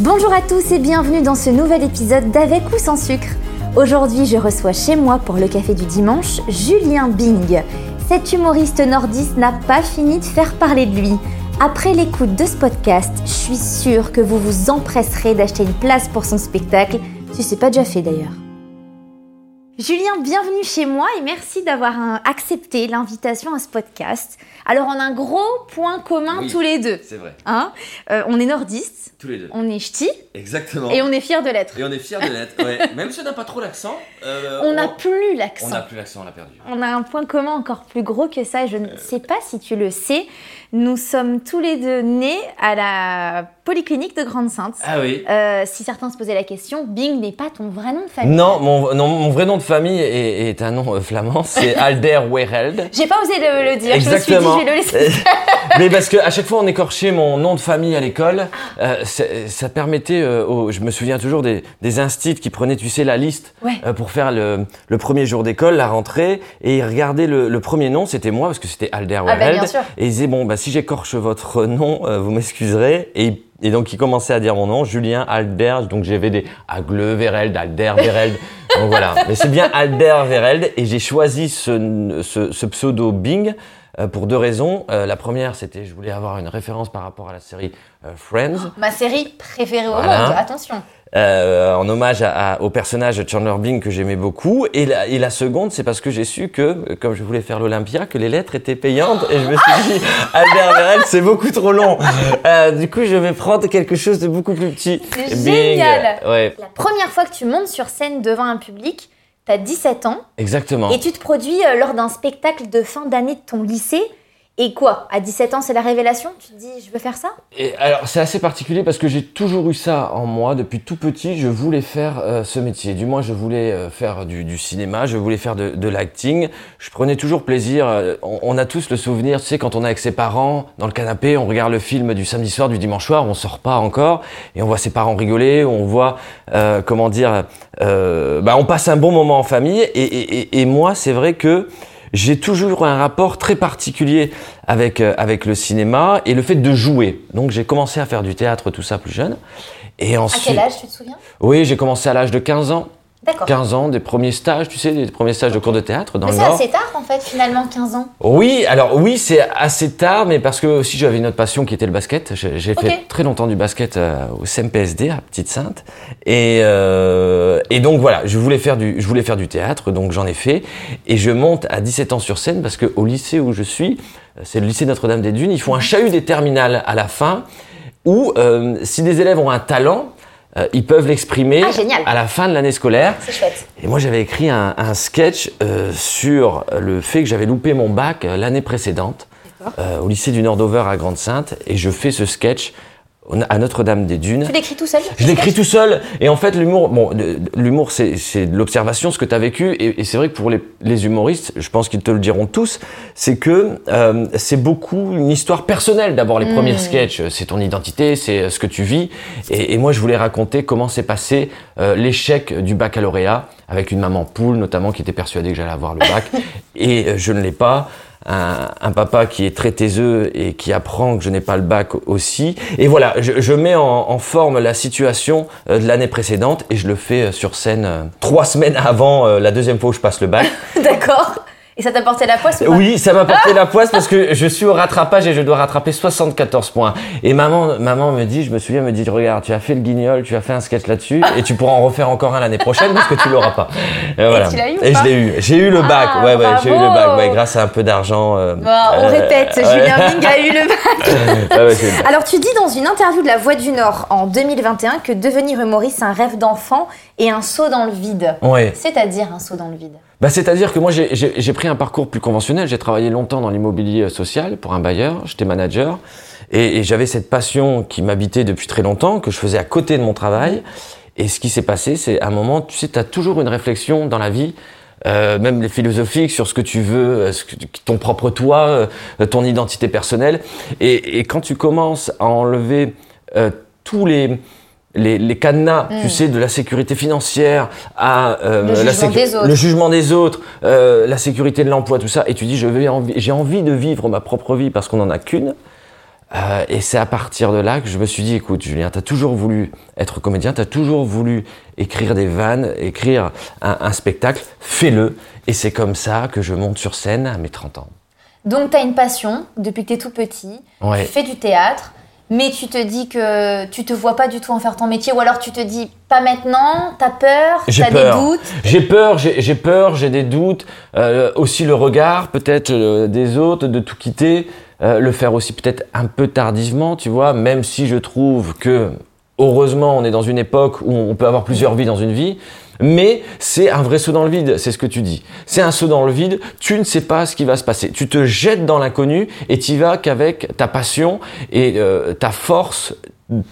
Bonjour à tous et bienvenue dans ce nouvel épisode d'Avec ou sans sucre. Aujourd'hui, je reçois chez moi pour le café du dimanche Julien Bing. Cet humoriste nordiste n'a pas fini de faire parler de lui. Après l'écoute de ce podcast, je suis sûre que vous vous empresserez d'acheter une place pour son spectacle, si c'est pas déjà fait d'ailleurs. Julien, bienvenue chez moi et merci d'avoir euh, accepté l'invitation à ce podcast. Alors, on a un gros point commun Oui, tous les deux. C'est vrai. Hein Euh, on est nordistes, Tous les deux. on est ch'tis Exactement. et on est fiers de l'être. Et on est fiers de l'être. Ouais. Même si on n'a pas trop l'accent. euh, On n'a plus l'accent. On n'a plus l'accent, on l'a perdu. On a un point commun encore plus gros que ça. Je ne sais pas si tu le sais. Nous sommes tous les deux nés à la polyclinique de Grande-Sainte. Ah oui. Euh, si certains se posaient la question, Bing n'est pas ton vrai nom de famille. Non mon, non, mon vrai nom de famille est, est un nom euh, flamand, c'est Alder Wereld. J'ai pas osé le, le dire. Je me suis dit, Exactement. je vais le laisser. Mais parce que à chaque fois on écorchait mon nom de famille à l'école, euh, c'est- ça permettait, euh, aux- je me souviens toujours des, des instits qui prenaient, tu sais, la liste Ouais. euh, pour faire le, le premier jour d'école, la rentrée, et ils regardaient le, le premier nom, c'était moi parce que c'était Alder bah, Wereld. bien sûr. Et ils disaient bon bah si j'écorche votre nom, euh, vous m'excuserez. Et et donc ils commençaient à dire mon nom, Julien Alder. Donc j'avais des Agle Wereld, Alder Wereld. donc voilà. Mais c'est bien Alder Wereld. Et j'ai choisi ce, ce, ce pseudo Bing euh, pour deux raisons. Euh, la première, c'était je voulais avoir une référence par rapport à la série euh, Friends, Ma série préférée au monde. Attention. euh, en hommage à- à- au personnage de Chandler Bing que j'aimais beaucoup. Et la, et la seconde, c'est parce que j'ai su que, comme je voulais faire l'Olympia, que les lettres étaient payantes. Et je me suis dit, Albert Verel, c'est beaucoup trop long. Euh, du coup, je vais prendre quelque chose de beaucoup plus petit. C'est génial. Ouais, La première fois que tu montes sur scène devant un public, t'as 17 ans exactement. et tu te produis euh, lors d'un spectacle de fin d'année de ton lycée. Et quoi À 17 ans, c'est la révélation? Tu te dis, je veux faire ça? Et alors c'est assez particulier parce que j'ai toujours eu ça en moi depuis tout petit. Je voulais faire euh, ce métier. Du moins, je voulais euh, faire du, cinéma. Je voulais faire de, l'acting. Je prenais toujours plaisir. euh, on, a tous le souvenir, tu sais, quand on est avec ses parents dans le canapé, on regarde le film du samedi soir, du dimanche soir, on sort pas encore et on voit ses parents rigoler. On voit euh, comment dire, bah on passe un bon moment en famille. Et moi, c'est vrai que j'ai toujours un rapport très particulier avec, euh, avec le cinéma et le fait de jouer. Donc j'ai commencé à faire du théâtre, tout ça plus jeune. Et À ensuite, quel âge, tu te souviens? Oui, j'ai commencé à l'âge de 15 ans. D'accord. 15 ans, des premiers stages, tu sais, des premiers stages de cours de théâtre dans Mais le c'est Nord. assez tard en fait, finalement, 15 ans. Oui, alors oui, c'est assez tard, mais parce que aussi j'avais une autre passion qui était le basket. J'ai fait très longtemps du basket euh, au CMPSD à Petite Sainte, et euh, et donc voilà, je voulais faire du je voulais faire du théâtre, donc j'en ai fait, et je monte à 17 ans sur scène parce que au lycée où je suis, euh, c'est le lycée Notre-Dame-des-Dunes, ils font un chahut des terminales à la fin, où euh, si des élèves ont un talent, euh, ils peuvent l'exprimer Ah, à la fin de l'année scolaire. C'est chouette. Et moi, j'avais écrit un, un sketch euh, sur le fait que j'avais loupé mon bac euh, l'année précédente au lycée du Nord-Dover à Grande-Sainte. Et je fais ce sketch à Notre-Dame-des-Dunes. Tu l'écris tout seul Je l'écris tout seul. Et en fait, l'humour, bon, l'humour, c'est, de l'observation, ce que tu as vécu. Et, et c'est vrai que pour les, les humoristes, je pense qu'ils te le diront tous, c'est que euh, c'est beaucoup une histoire personnelle. D'abord, les premiers sketchs, euh, c'est ton identité, c'est euh, ce que tu vis. Et, et moi, je voulais raconter comment s'est passé euh, l'échec du baccalauréat avec une maman poule, notamment, qui était persuadée que j'allais avoir le bac. et euh, je ne l'ai pas un, un papa qui est très taiseux et qui apprend que je n'ai pas le bac aussi. Et voilà, je, je mets en, en forme la situation euh, de l'année précédente et je le fais euh, sur scène euh, trois semaines avant la deuxième fois où je passe le bac. D'accord. Et ça t'a porté la poisse ou pas Oui, ça m'a porté la poisse parce que je suis au rattrapage et je dois rattraper 74 points. Et maman, maman me dit, je me souviens, me dit, regarde, tu as fait le guignol, tu as fait un sketch là-dessus et tu pourras en refaire encore un l'année prochaine parce que tu l'auras pas. Et, voilà. tu l'as eu ou Et pas je l'ai eu. J'ai eu le bac. Ah, ouais, ouais, j'ai eu le bac. Ouais, grâce à un peu d'argent. euh, Bon, on euh, répète. Julien Bing a eu le bac. Ouais. Alors tu dis dans une interview de La Voix du Nord en 2021 que devenir humoriste c'est un rêve d'enfant et un saut dans le vide. Ouais. C'est-à-dire un saut dans le vide. Bah, c'est-à-dire que moi, j'ai- pris un parcours plus conventionnel. J'ai travaillé longtemps dans l'immobilier social pour un bailleur. J'étais manager. Et, et j'avais cette passion qui m'habitait depuis très longtemps, que je faisais à côté de mon travail. Et ce qui s'est passé, c'est à un moment, tu sais, tu as toujours une réflexion dans la vie. euh, même les philosophiques sur ce que tu veux, euh, ce que, ton propre toi, euh, ton identité personnelle. Et, et quand tu commences à enlever euh, tous les, les, les cadenas, tu sais, de la sécurité financière à euh, Le la jugement sécu- des autres. le jugement des autres, euh, la sécurité de l'emploi, tout ça, et tu dis, envie- j'ai envie de vivre ma propre vie parce qu'on n'en a qu'une. Euh, et c'est à partir de là que je me suis dit, écoute, Julien, tu as toujours voulu être comédien, tu as toujours voulu écrire des vannes, écrire un, un spectacle, fais-le. Et c'est comme ça que je monte sur scène à mes 30 ans. Donc, tu as une passion depuis que tu es tout petit. Ouais. Tu fais du théâtre, mais tu te dis que tu te vois pas du tout en faire ton métier, ou alors tu te dis pas maintenant, t'as peur, t'as des doutes. J'ai peur, j'ai j'ai peur, j'ai des doutes. Euh, aussi le regard peut-être euh, des autres, de tout quitter. Euh, le faire aussi peut-être un peu tardivement, tu vois, même si je trouve que, heureusement, on est dans une époque où on peut avoir plusieurs vies dans une vie. Mais c'est un vrai saut dans le vide, c'est ce que tu dis. C'est un saut dans le vide, tu ne sais pas ce qui va se passer. Tu te jettes dans l'inconnu et tu vas qu'avec ta passion et euh, ta force,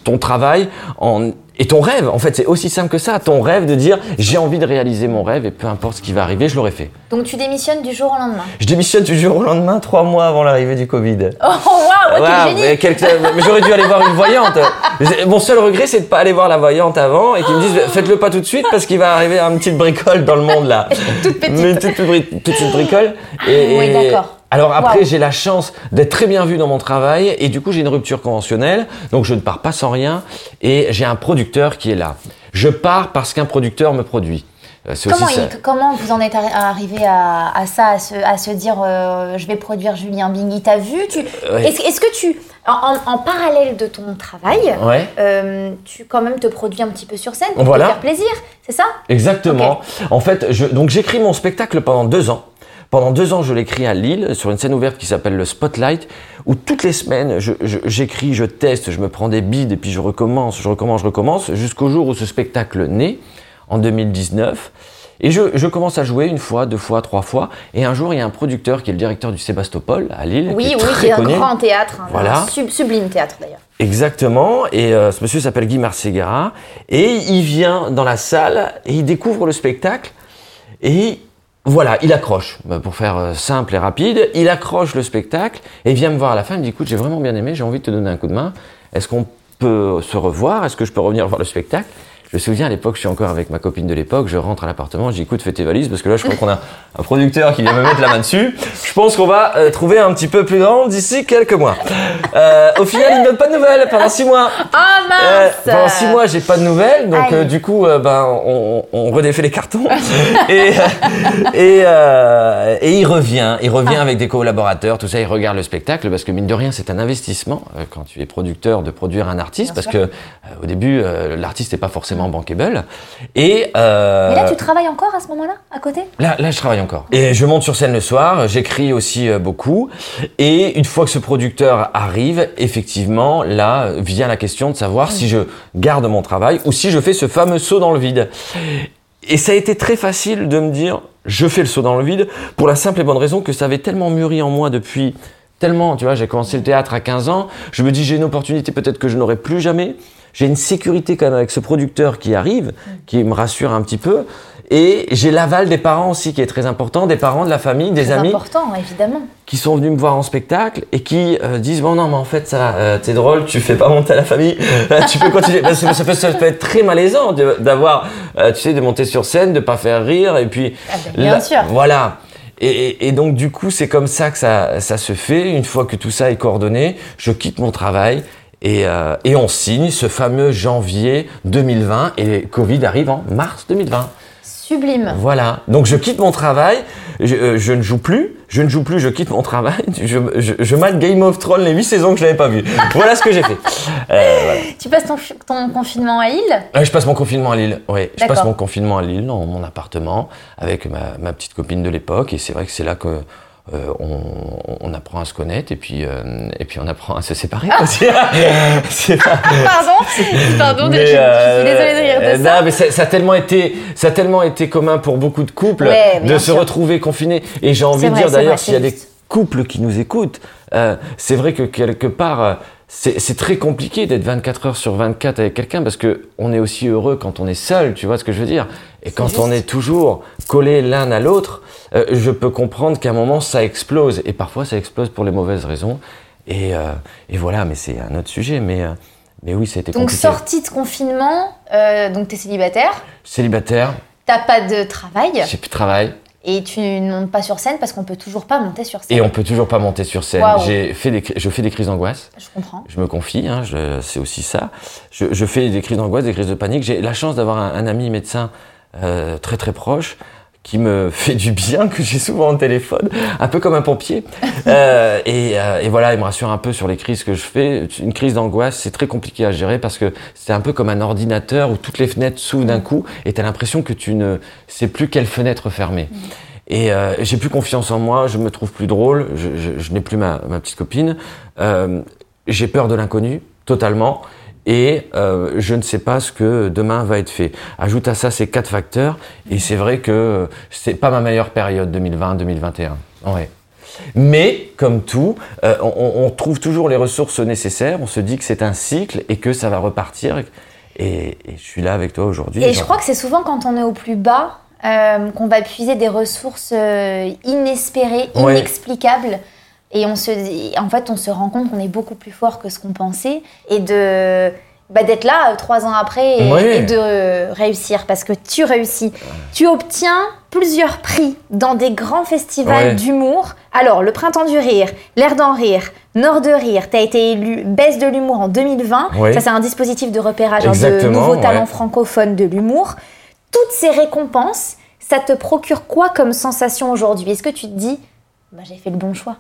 ton travail en, et ton rêve. En fait, c'est aussi simple que ça. Ton rêve de dire j'ai envie de réaliser mon rêve et peu importe ce qui va arriver, je l'aurai fait. Donc tu démissionnes du jour au lendemain. Je démissionne du jour au lendemain, trois mois avant l'arrivée du Covid. Oh waouh, génie mais, mais j'aurais dû aller voir une voyante. Mon seul regret, c'est de pas aller voir la voyante avant et qu'ils me disent faites-le pas tout de suite parce qu'il va arriver une petite bricole dans le monde là. Toute petite. Une toute petite bricole. Et, Oui, d'accord. Alors après, j'ai la chance d'être très bien vu dans mon travail et du coup, j'ai une rupture conventionnelle, donc je ne pars pas sans rien et j'ai un producteur qui est là. Je pars parce qu'un producteur me produit. Euh, Comment, il- comment vous en êtes arri- arrivé à, à ça, à se, à se dire euh, je vais produire Julien Bing Il t'a vu? Tu... Ouais. Est-ce que tu, en, en- parallèle de ton travail, Ouais. euh, tu quand même te produis un petit peu sur scène pour Voilà. te faire plaisir, c'est ça? Exactement. En fait, je, donc j'écris mon spectacle pendant deux ans. Pendant deux ans, je l'écris à Lille, sur une scène ouverte qui s'appelle le Spotlight, où toutes les semaines, je- je- j'écris, je, teste, je me prends des bides, et puis je recommence, je recommence, je recommence, jusqu'au jour où ce spectacle naît, en 2019. Et je, je commence à jouer une fois, deux fois, trois fois. Et un jour, il y a un producteur qui est le directeur du Sébastopol à Lille, qui Oui, est oui, très c'est un grand théâtre, un Voilà. sub- sublime théâtre d'ailleurs. Exactement. Et euh, ce monsieur s'appelle Guy Marcegara. Et il vient dans la salle et il découvre le spectacle. Et voilà, il accroche. Bah, Pour faire euh, simple et rapide, il accroche le spectacle et vient me voir à la fin. Il me dit Écoute, j'ai vraiment bien aimé, j'ai envie de te donner un coup de main. Est-ce qu'on peut se revoir? Est-ce que je peux revenir voir le spectacle? Je me souviens à l'époque, je suis encore avec ma copine de l'époque, je rentre à l'appartement, je dis écoute, fais tes valises parce que là je crois qu'on a un producteur qui vient me mettre la main dessus. Je pense qu'on va euh, trouver un petit peu plus grand d'ici quelques mois. Euh, au final, il ne donne pas de nouvelles pendant six mois. Euh, mince pendant six mois, j'ai pas de nouvelles, donc euh, du coup, euh, ben, on, on redéfait les cartons et et, euh, et il revient, il revient avec des collaborateurs, tout ça, il regarde le spectacle parce que mine de rien, c'est un investissement euh, quand tu es producteur de produire un artiste, Bien parce sûr. que euh, au début, euh, l'artiste n'est pas forcément bankable et euh, Mais là, tu travailles encore à ce moment-là, à côté? Là, là, je travaille encore. Et je monte sur scène le soir, j'écris aussi euh, beaucoup. Et une fois que ce producteur arrive, effectivement, là vient la question de savoir si je garde mon travail ou si je fais ce fameux saut dans le vide. Et ça a été très facile de me dire, je fais le saut dans le vide, pour la simple et bonne raison que ça avait tellement mûri en moi depuis tellement, tu vois, j'ai commencé le théâtre à 15 ans, je me dis j'ai une opportunité peut-être que je n'aurai plus jamais. J'ai une sécurité quand même avec ce producteur qui arrive, qui me rassure un petit peu. Et j'ai l'aval des parents aussi qui est très important, des parents, de la famille, des C'est amis important, évidemment. qui sont venus me voir en spectacle et qui euh, disent bon non mais en fait ça euh, t'es drôle tu fais pas monter à la famille Euh, tu peux continuer parce que ça peut, ça peut être très malaisant d'avoir euh, tu sais de monter sur scène de pas faire rire et puis Ah ben, bien sûr. voilà et- et donc du coup c'est comme ça que ça, ça se fait une fois que tout ça est coordonné je quitte mon travail et, euh, et on signe ce fameux janvier 2020 et Covid arrive en mars 2020 Sublime. voilà. Donc je quitte mon travail, je, euh, je ne joue plus, je ne joue plus, je quitte mon travail, je, je, je mate Game of Thrones les 8 saisons que je n'avais pas vues. voilà ce que j'ai fait. Euh, voilà. Tu passes ton, ton confinement à Lille? Euh, je passe mon confinement à Lille. Oui, je passe mon confinement à Lille dans mon appartement avec ma, ma petite copine de l'époque et c'est vrai que c'est là que euh, on, on apprend à se connaître et puis euh, et puis on apprend à se séparer aussi. C'est pas- Pardon Pardon, je, suis euh, désolée de rire de euh, ça. Non, mais ça, ça a tellement été, ça a tellement été commun pour beaucoup de couples Ouais, de se sûr. retrouver confinés. Et j'ai envie de vrai, dire d'ailleurs, s'il y a des couples qui nous écoutent, euh, c'est vrai que quelque part, c'est très compliqué d'être 24 heures sur 24 avec quelqu'un parce que on est aussi heureux quand on est seul, tu vois ce que je veux dire? Et quand juste. on est toujours collés l'un à l'autre, euh, je peux comprendre qu'à un moment ça explose. Et parfois ça explose pour les mauvaises raisons. Et, euh, et voilà, mais c'est un autre sujet. Mais, euh, mais oui, ça a été Donc, compliqué. sortie de confinement, donc tu es célibataire, Célibataire, t'as pas de travail. j'ai plus de travail. Et tu ne montes pas sur scène parce qu'on peut toujours pas monter sur scène. Et on peut toujours pas monter sur scène. J'ai fait des, je fais des crises d'angoisse. Je comprends. Je me confie, hein, c'est aussi ça. Je, je fais des crises d'angoisse, des crises de panique. J'ai la chance d'avoir un, un ami médecin euh, très très proche qui me fait du bien, que j'ai souvent au téléphone, un peu comme un pompier. Euh, et, euh, et voilà, il me rassure un peu sur les crises que je fais. Une crise d'angoisse, c'est très compliqué à gérer parce que c'est un peu comme un ordinateur où toutes les fenêtres s'ouvrent d'un coup et tu as l'impression que tu ne sais plus quelle fenêtre fermer. Et euh, j'ai plus confiance en moi, je me trouve plus drôle, je, je- je n'ai plus ma, ma petite copine. Euh, j'ai peur de l'inconnu, totalement. Et euh, je ne sais pas ce que demain va être fait. Ajoute à ça ces quatre facteurs, et c'est vrai que c'est pas ma meilleure période 2020-2021. Ouais. Mais comme tout, euh, on, on trouve toujours les ressources nécessaires. On se dit que c'est un cycle et que ça va repartir. Et, et je suis là avec toi aujourd'hui. Et je crois que c'est souvent quand on est au plus bas euh, qu'on va puiser des ressources euh, inespérées, Ouais. inexplicables. Et on se dit, en fait, on se rend compte qu'on est beaucoup plus fort que ce qu'on pensait. Et de bah, d'être là euh, trois ans après et, de réussir. Parce que tu réussis. Tu obtiens plusieurs prix dans des grands festivals d'humour. Alors, le Printemps du Rire, L'air d'en rire, Nord de Rire, tu as été élu Baisse de l'humour en 2020. Ouais. Ça, c'est un dispositif de repérage hein, de nouveaux talents francophones de l'humour. Toutes ces récompenses, ça te procure quoi comme sensation aujourd'hui? Est-ce que tu te dis, bah, j'ai fait le bon choix?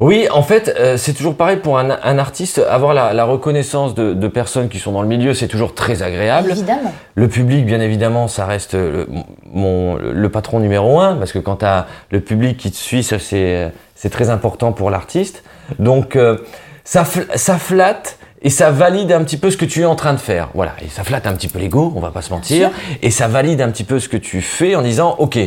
Oui, en fait, euh, c'est toujours pareil pour un, un artiste. Avoir la, la reconnaissance de, de personnes qui sont dans le milieu, c'est toujours très agréable. Évidemment. Le public, bien évidemment, ça reste le, mon, le patron numéro un, parce que quand tu as le public qui te suit, ça c'est c'est très important pour l'artiste. Donc euh, ça, ça flatte et ça valide un petit peu ce que tu es en train de faire. Voilà, et ça flatte un petit peu l'ego, on va pas se mentir, et ça valide un petit peu ce que tu fais en disant, ok,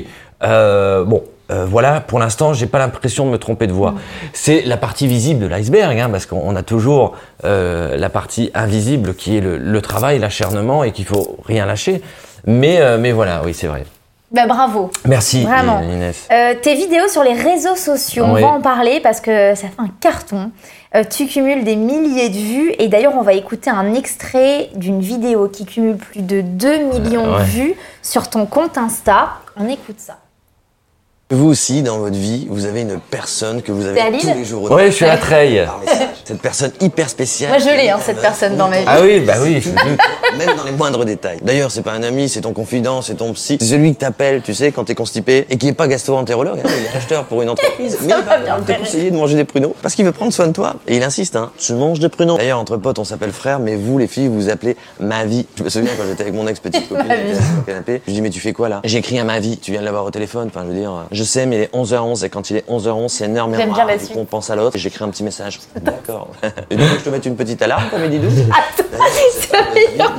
euh, bon. Euh, voilà, pour l'instant, j'ai pas l'impression de me tromper de voix. C'est la partie visible de l'iceberg, hein, parce qu'on a toujours euh, la partie invisible qui est le, le travail, l'acharnement, et qu'il faut rien lâcher. Mais, euh, mais voilà, oui, c'est vrai. Bah, bravo. Merci, Vraiment. Inès. Tes vidéos sur les réseaux sociaux, on va en parler parce que ça fait un carton. Tu cumules des milliers de vues et d'ailleurs on va écouter un extrait d'une vidéo qui cumule plus de 2 millions ouais. de vues sur ton compte Insta. On écoute ça. Vous aussi, dans votre vie, vous avez une personne que vous avez Lille tous les jours au Ouais, je suis à Treille. par message. Cette personne hyper spéciale. Moi, je l'ai, hein, cette personne dans ma vie. Ah oui, bah oui, je me doute. Même dans les moindres détails. D'ailleurs, c'est pas un ami, c'est ton confident, c'est ton psy. C'est celui que t'appelles, tu sais, quand t'es constipé et qui est pas gastro-entérologue. hein, il est acheteur pour une entreprise. mais il va te conseiller de manger des pruneaux parce qu'il veut prendre soin de toi. Et il insiste, hein. Tu manges des pruneaux. D'ailleurs, entre potes, on s'appelle frère, mais vous, les filles, vous vous appelez ma vie. Je me souviens quand j'étais avec mon ex petite copine, était assis sur le canapé. Je lui dis, mais tu fais quoi là? J'ai écrit à ma vie. Tu viens de l'avoir au téléphone. Enfin, je veux dire, euh, je sais, mais il est 11h11 et quand il est 11h11, c'est heure J'aime bien Du coup, on pense à l'autre et j'écris un petit message. D'accord. Et du coup, je te mets une petite alarme pour midi 12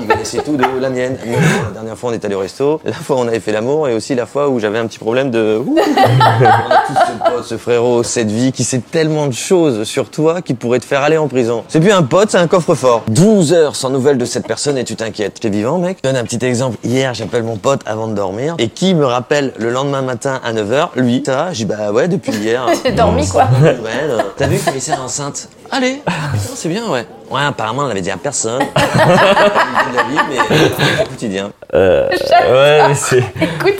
Ils connaissaient tout de la mienne. La dernière fois, on est allé au resto. La fois, on avait fait l'amour et aussi la fois où j'avais un petit problème de. On a tous ce pote, ce frérot, cette vie qui sait tellement de choses sur toi qui pourrait te faire aller en prison. C'est plus un pote, c'est un coffre-fort. 12 heures sans nouvelles de cette personne et tu t'inquiètes. T'es vivant, mec Je donne un petit exemple. Hier, j'appelle mon pote avant de dormir et qui me rappelle le lendemain matin à 9h Lui, ça va dis bah ouais, depuis hier. J'ai dormi, quoi. Ouais, T'as vu qu'il est enceinte? Allez, putain, c'est bien, ouais. Ouais, apparemment, on l'avait dit à personne. mais au quotidien. Euh, ouais, mais c'est. Écoute,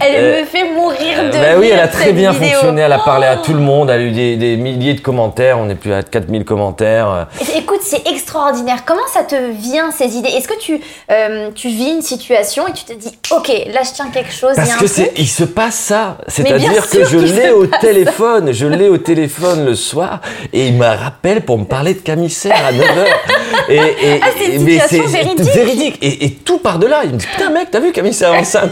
elle Euh, me fait mourir de Bah oui, elle a très bien vidéo. fonctionné, elle a parlé à tout le monde, elle a eu des, des milliers de commentaires, on est plus à 4000 commentaires. Écoute, c'est extraordinaire. Comment ça te vient ces idées? Est-ce que tu, euh, tu vis une situation et tu te dis, ok, là je tiens quelque chose, il y Parce a un que truc? c'est, il se passe ça. C'est-à-dire que je l'ai au téléphone, je l'ai au téléphone le soir et il me rappelle pour me parler de camissaire à 9h. Et, et, Ah, c'est une situation véridique. véridique. Et, et tout par de là. Il me dit putain mec, t'as vu camissaire enceinte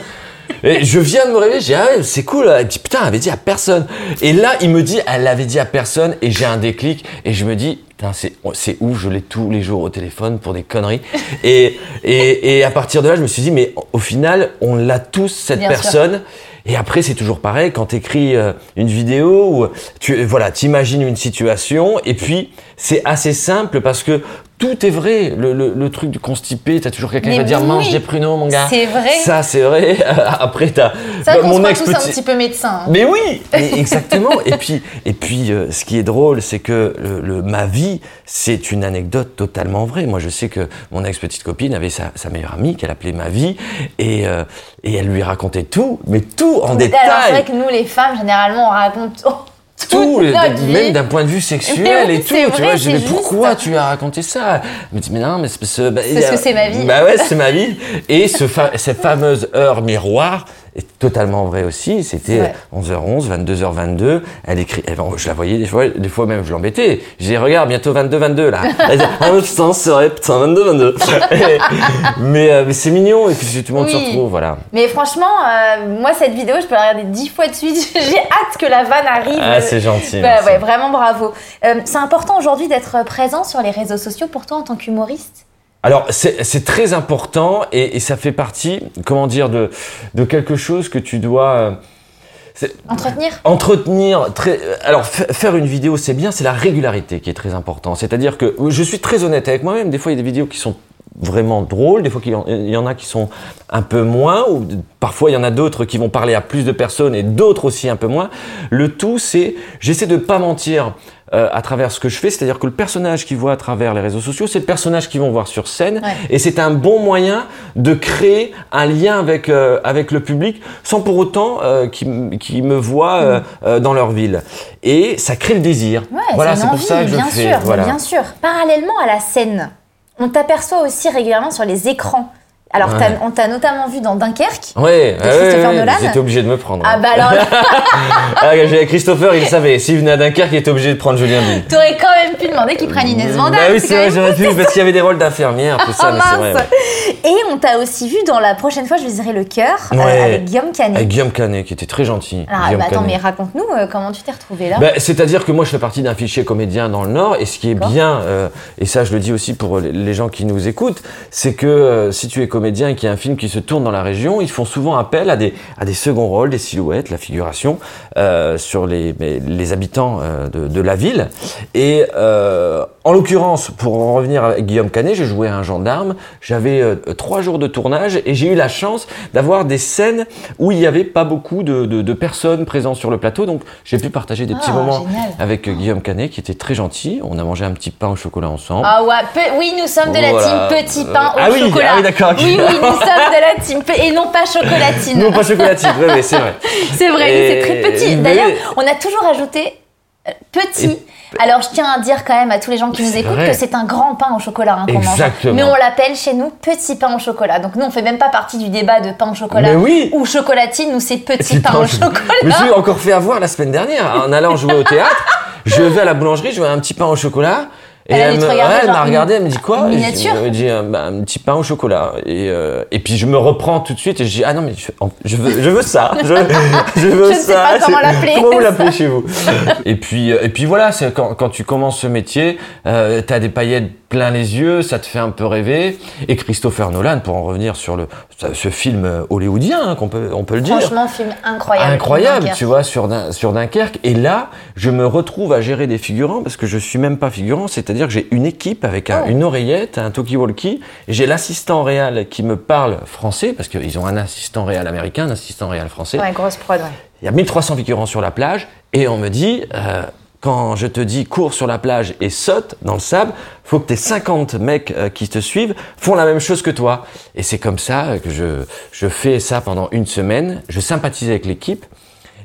et je viens de me réveiller, j'ai dit, ah ouais, c'est cool. Il me dit, putain, elle avait dit à personne. Et là, il me dit, elle l'avait dit à personne. Et j'ai un déclic. Et je me dis, putain, c'est, c'est ouf, je l'ai tous les jours au téléphone pour des conneries. Et, et, et à partir de là, je me suis dit, mais au final, on l'a tous, cette Bien sûr. Et après, c'est toujours pareil, quand tu écris une vidéo, ou tu voilà, t'imagines une situation, et puis c'est assez simple parce que tout est vrai. Le, le, le truc du constipé, t'as toujours quelqu'un qui va dire mange des pruneaux, mon gars. C'est vrai. Ça, c'est vrai. Après, t'as Ça, bah, se croit tous un ex-petit- petit peu médecin. hein. mais oui, exactement. et puis, et puis, euh, ce qui est drôle, c'est que le, le- ma vie, c'est une anecdote totalement vraie. Moi, je sais que mon ex petite copine avait sa, sa meilleure amie qu'elle appelait ma vie, et, euh, et elle lui racontait tout, mais tout en Alors, c'est détail. vrai que nous, les femmes, généralement, on raconte Tout, même d'un point de vue sexuel oui, et tout. c'est tu vrai, vois, je dis, mais pourquoi tu as raconté ça? Elle me dit, mais non, mais c'est parce que. bah, C'est parce que c'est ma vie. Bah ouais, c'est ma vie. Et ce fa- cette fameuse heure miroir est totalement vrai aussi. C'était Ouais. 11h11, 22h22. Elle écrit, je la voyais des fois, des fois même, je l'embêtais. Dis, regarde, bientôt 22, 22 là. Elle dit, ah putain, c'est vrai, putain, 22, 22. mais euh, mais c'est mignon et puis tout le monde se retrouve, voilà. Mais franchement, euh, moi, cette vidéo, je peux la regarder dix fois de suite. J'ai hâte que la vanne arrive. Ah, c'est gentil. Bah ouais, vraiment bravo. Euh, c'est important aujourd'hui d'être présent sur les réseaux sociaux pour toi en tant qu'humoriste? Alors, c'est très important et, et ça fait partie, comment dire, de, de quelque chose que tu dois euh, Entretenir entretenir. Très, alors, fa- faire une vidéo, c'est bien, c'est la régularité qui est très important. C'est-à-dire que je suis très honnête avec moi-même. Des fois, il y a des vidéos qui sont vraiment drôles, des fois il y en- il y en a qui sont un peu moins, ou parfois il y en a d'autres qui vont parler à plus de personnes et d'autres aussi un peu moins. Le tout, c'est, j'essaie de pas mentir euh, à travers ce que je fais, c'est-à-dire que le personnage qui voit à travers les réseaux sociaux, c'est le personnage qu'ils vont voir sur scène, Ouais. et c'est un bon moyen de créer un lien avec euh, avec le public, sans pour autant euh, qu'ils qu'ils me voient euh, euh, dans leur ville. Et ça crée le désir. Ouais, voilà, c'est pour ça que je bien fais. sûr, voilà. bien sûr. Parallèlement à la scène, on t'aperçoit aussi régulièrement sur les écrans. Alors, Ouais. on t'a notamment vu dans Dunkerque. Ouais, De Christopher Nolan. Ils étaient obligés de me prendre. Ah bah alors, là, Ah, Christopher, il savait. S'il venait à Dunkerque, il était obligé de prendre Julien Bill. t'aurais quand même pu demander qu'il prenne Inès Vandal. Bah oui, c'est vrai, j'aurais pu, parce qu'il y avait des rôles d'infirmière, tout ça, Oh mais c'est vrai. mince ouais. Et on t'a aussi vu dans la prochaine fois, je lui dirai le cœur, euh, Ouais. avec Guillaume Canet. Avec Guillaume Canet, qui était très gentil. Alors, Guillaume bah, attends, Canet. mais raconte-nous euh, comment tu t'es retrouvé là. Ben, C'est-à-dire que moi, je fais partie d'un fichier comédien dans le Nord, et ce qui est bien, euh, et ça, je le dis aussi pour les- gens qui nous écoutent, c'est que si tu es comédien et qu'il y a un film qui se tourne dans la région, ils font souvent appel à des, à des seconds rôles, des silhouettes, la figuration euh, sur les, les habitants euh, de, de la ville. Et euh, en l'occurrence, pour en revenir avec Guillaume Canet, j'ai joué un gendarme. J'avais euh, trois jours de tournage et j'ai eu la chance d'avoir des scènes où il n'y avait pas beaucoup de, de- de personnes présentes sur le plateau. Donc j'ai pu partager des petits Ah, moments génial. avec euh, Guillaume Canet qui était très gentil. On a mangé un petit pain au chocolat ensemble. Ah ouais, pe- oui, nous sommes de la Voilà. team petit pain au Ah oui, chocolat. ah oui, d'accord. Oui, oui, nous sommes de la team et non pas chocolatine. Non, pas chocolatine, mais c'est vrai. C'est vrai, c'est très petit. D'ailleurs, on a toujours ajouté euh, petit. Alors, je tiens à dire quand même à tous les gens qui nous écoutent vrai. que c'est un grand pain au chocolat hein, qu'on mange. Exactement. Mais on l'appelle chez nous petit pain au chocolat. Donc nous, on fait même pas partie du débat de pain au chocolat Mais oui. ou chocolatine. Nous, c'est petit pain pain au chocolat. chocolat. Je me suis encore fait avoir la semaine dernière en allant jouer au théâtre. Je vais à la boulangerie, je vois un petit pain au chocolat. Et Elle me- ouais, m'a regardé, elle me dit quoi? Miniature? Je me dis un, bah, un petit pain au chocolat. Et, euh, et puis je me reprends tout de suite et je dis ah non mais je, je veux, je veux ça, je, je veux Je ça. sais pas comment l'appeler. Comment vous l'appelez chez vous? Et puis euh, et puis voilà, c'est quand, quand tu commences ce métier, euh, t'as des paillettes plein les yeux, ça te fait un peu rêver. Et Christopher Nolan, pour en revenir sur le ce film hollywoodien hein, qu'on peut on peut le dire. Franchement, film incroyable. Incroyable, tu vois, sur, sur Dunkerque. Et là, je me retrouve à gérer des figurants parce que je suis même pas figurant, c'est-à-dire que j'ai une équipe avec un- Oh. une oreillette, un talkie-walkie, et j'ai l'assistant réel qui me parle français parce qu'ils ont un assistant réel américain, un assistant réel français. Ouais, grosse prod, ouais. Il y a 1300 figurants sur la plage et on me dit, euh, quand je te dis cours sur la plage et saute dans le sable, faut que tes 50 mecs euh, qui te suivent font la même chose que toi. Et c'est comme ça que je, je fais ça pendant une semaine. Je sympathise avec l'équipe.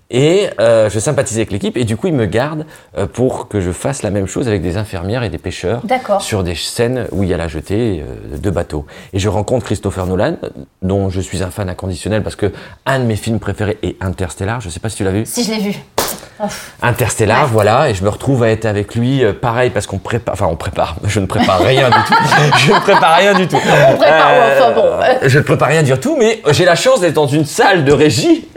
Et euh, je sympathise avec l'équipe et du coup ils me gardent euh, pour que je fasse la même chose avec des infirmières et des pêcheurs sur des scènes où il y a la jetée euh, de bateaux. Et je rencontre Christopher Nolan, dont je suis un fan inconditionnel parce que un de mes films préférés est Interstellar. Je sais pas si tu l'as vu. Si je l'ai vu. Interstellar, Ouais. voilà, et je me retrouve à être avec lui, euh, pareil, parce qu'on prépare, enfin on prépare, je ne prépare rien du tout, je ne prépare rien du tout. On prépare, ouais, enfin bon. Je ne prépare rien du tout, mais j'ai la chance d'être dans une salle de régie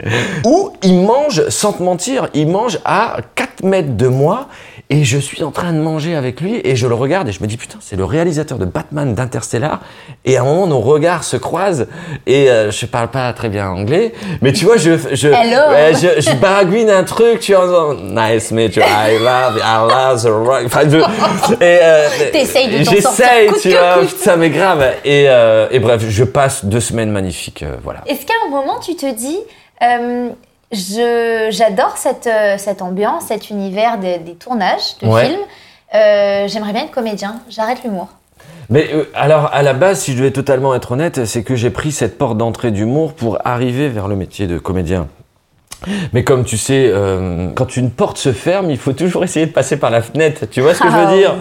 où il mange, sans te mentir, il mange à 4 mètres de moi, Et je suis en train de manger avec lui et je le regarde et je me dis putain c'est le réalisateur de Batman d'Interstellar. Et à un moment nos regards se croisent et euh, je parle pas très bien anglais mais tu vois je je ouais, je, je baragouine un truc tu vois en disant, nice meet you I love I love the rock. Enfin je et euh, T'essayes de j'essaye tu vois putain mais grave. Et euh, et bref je passe deux semaines magnifiques euh, voilà. Est-ce qu'à un moment tu te dis, euh, j'adore cette, euh, cette ambiance, cet univers des, des tournages de Ouais. films, euh, j'aimerais bien être comédien, j'arrête l'humour. Mais euh, alors, à la base, si je devais totalement être honnête, c'est que j'ai pris cette porte d'entrée d'humour pour arriver vers le métier de comédien. Mais comme tu sais, euh, quand une porte se ferme, il faut toujours essayer de passer par la fenêtre. Tu vois ce que je Ah veux dire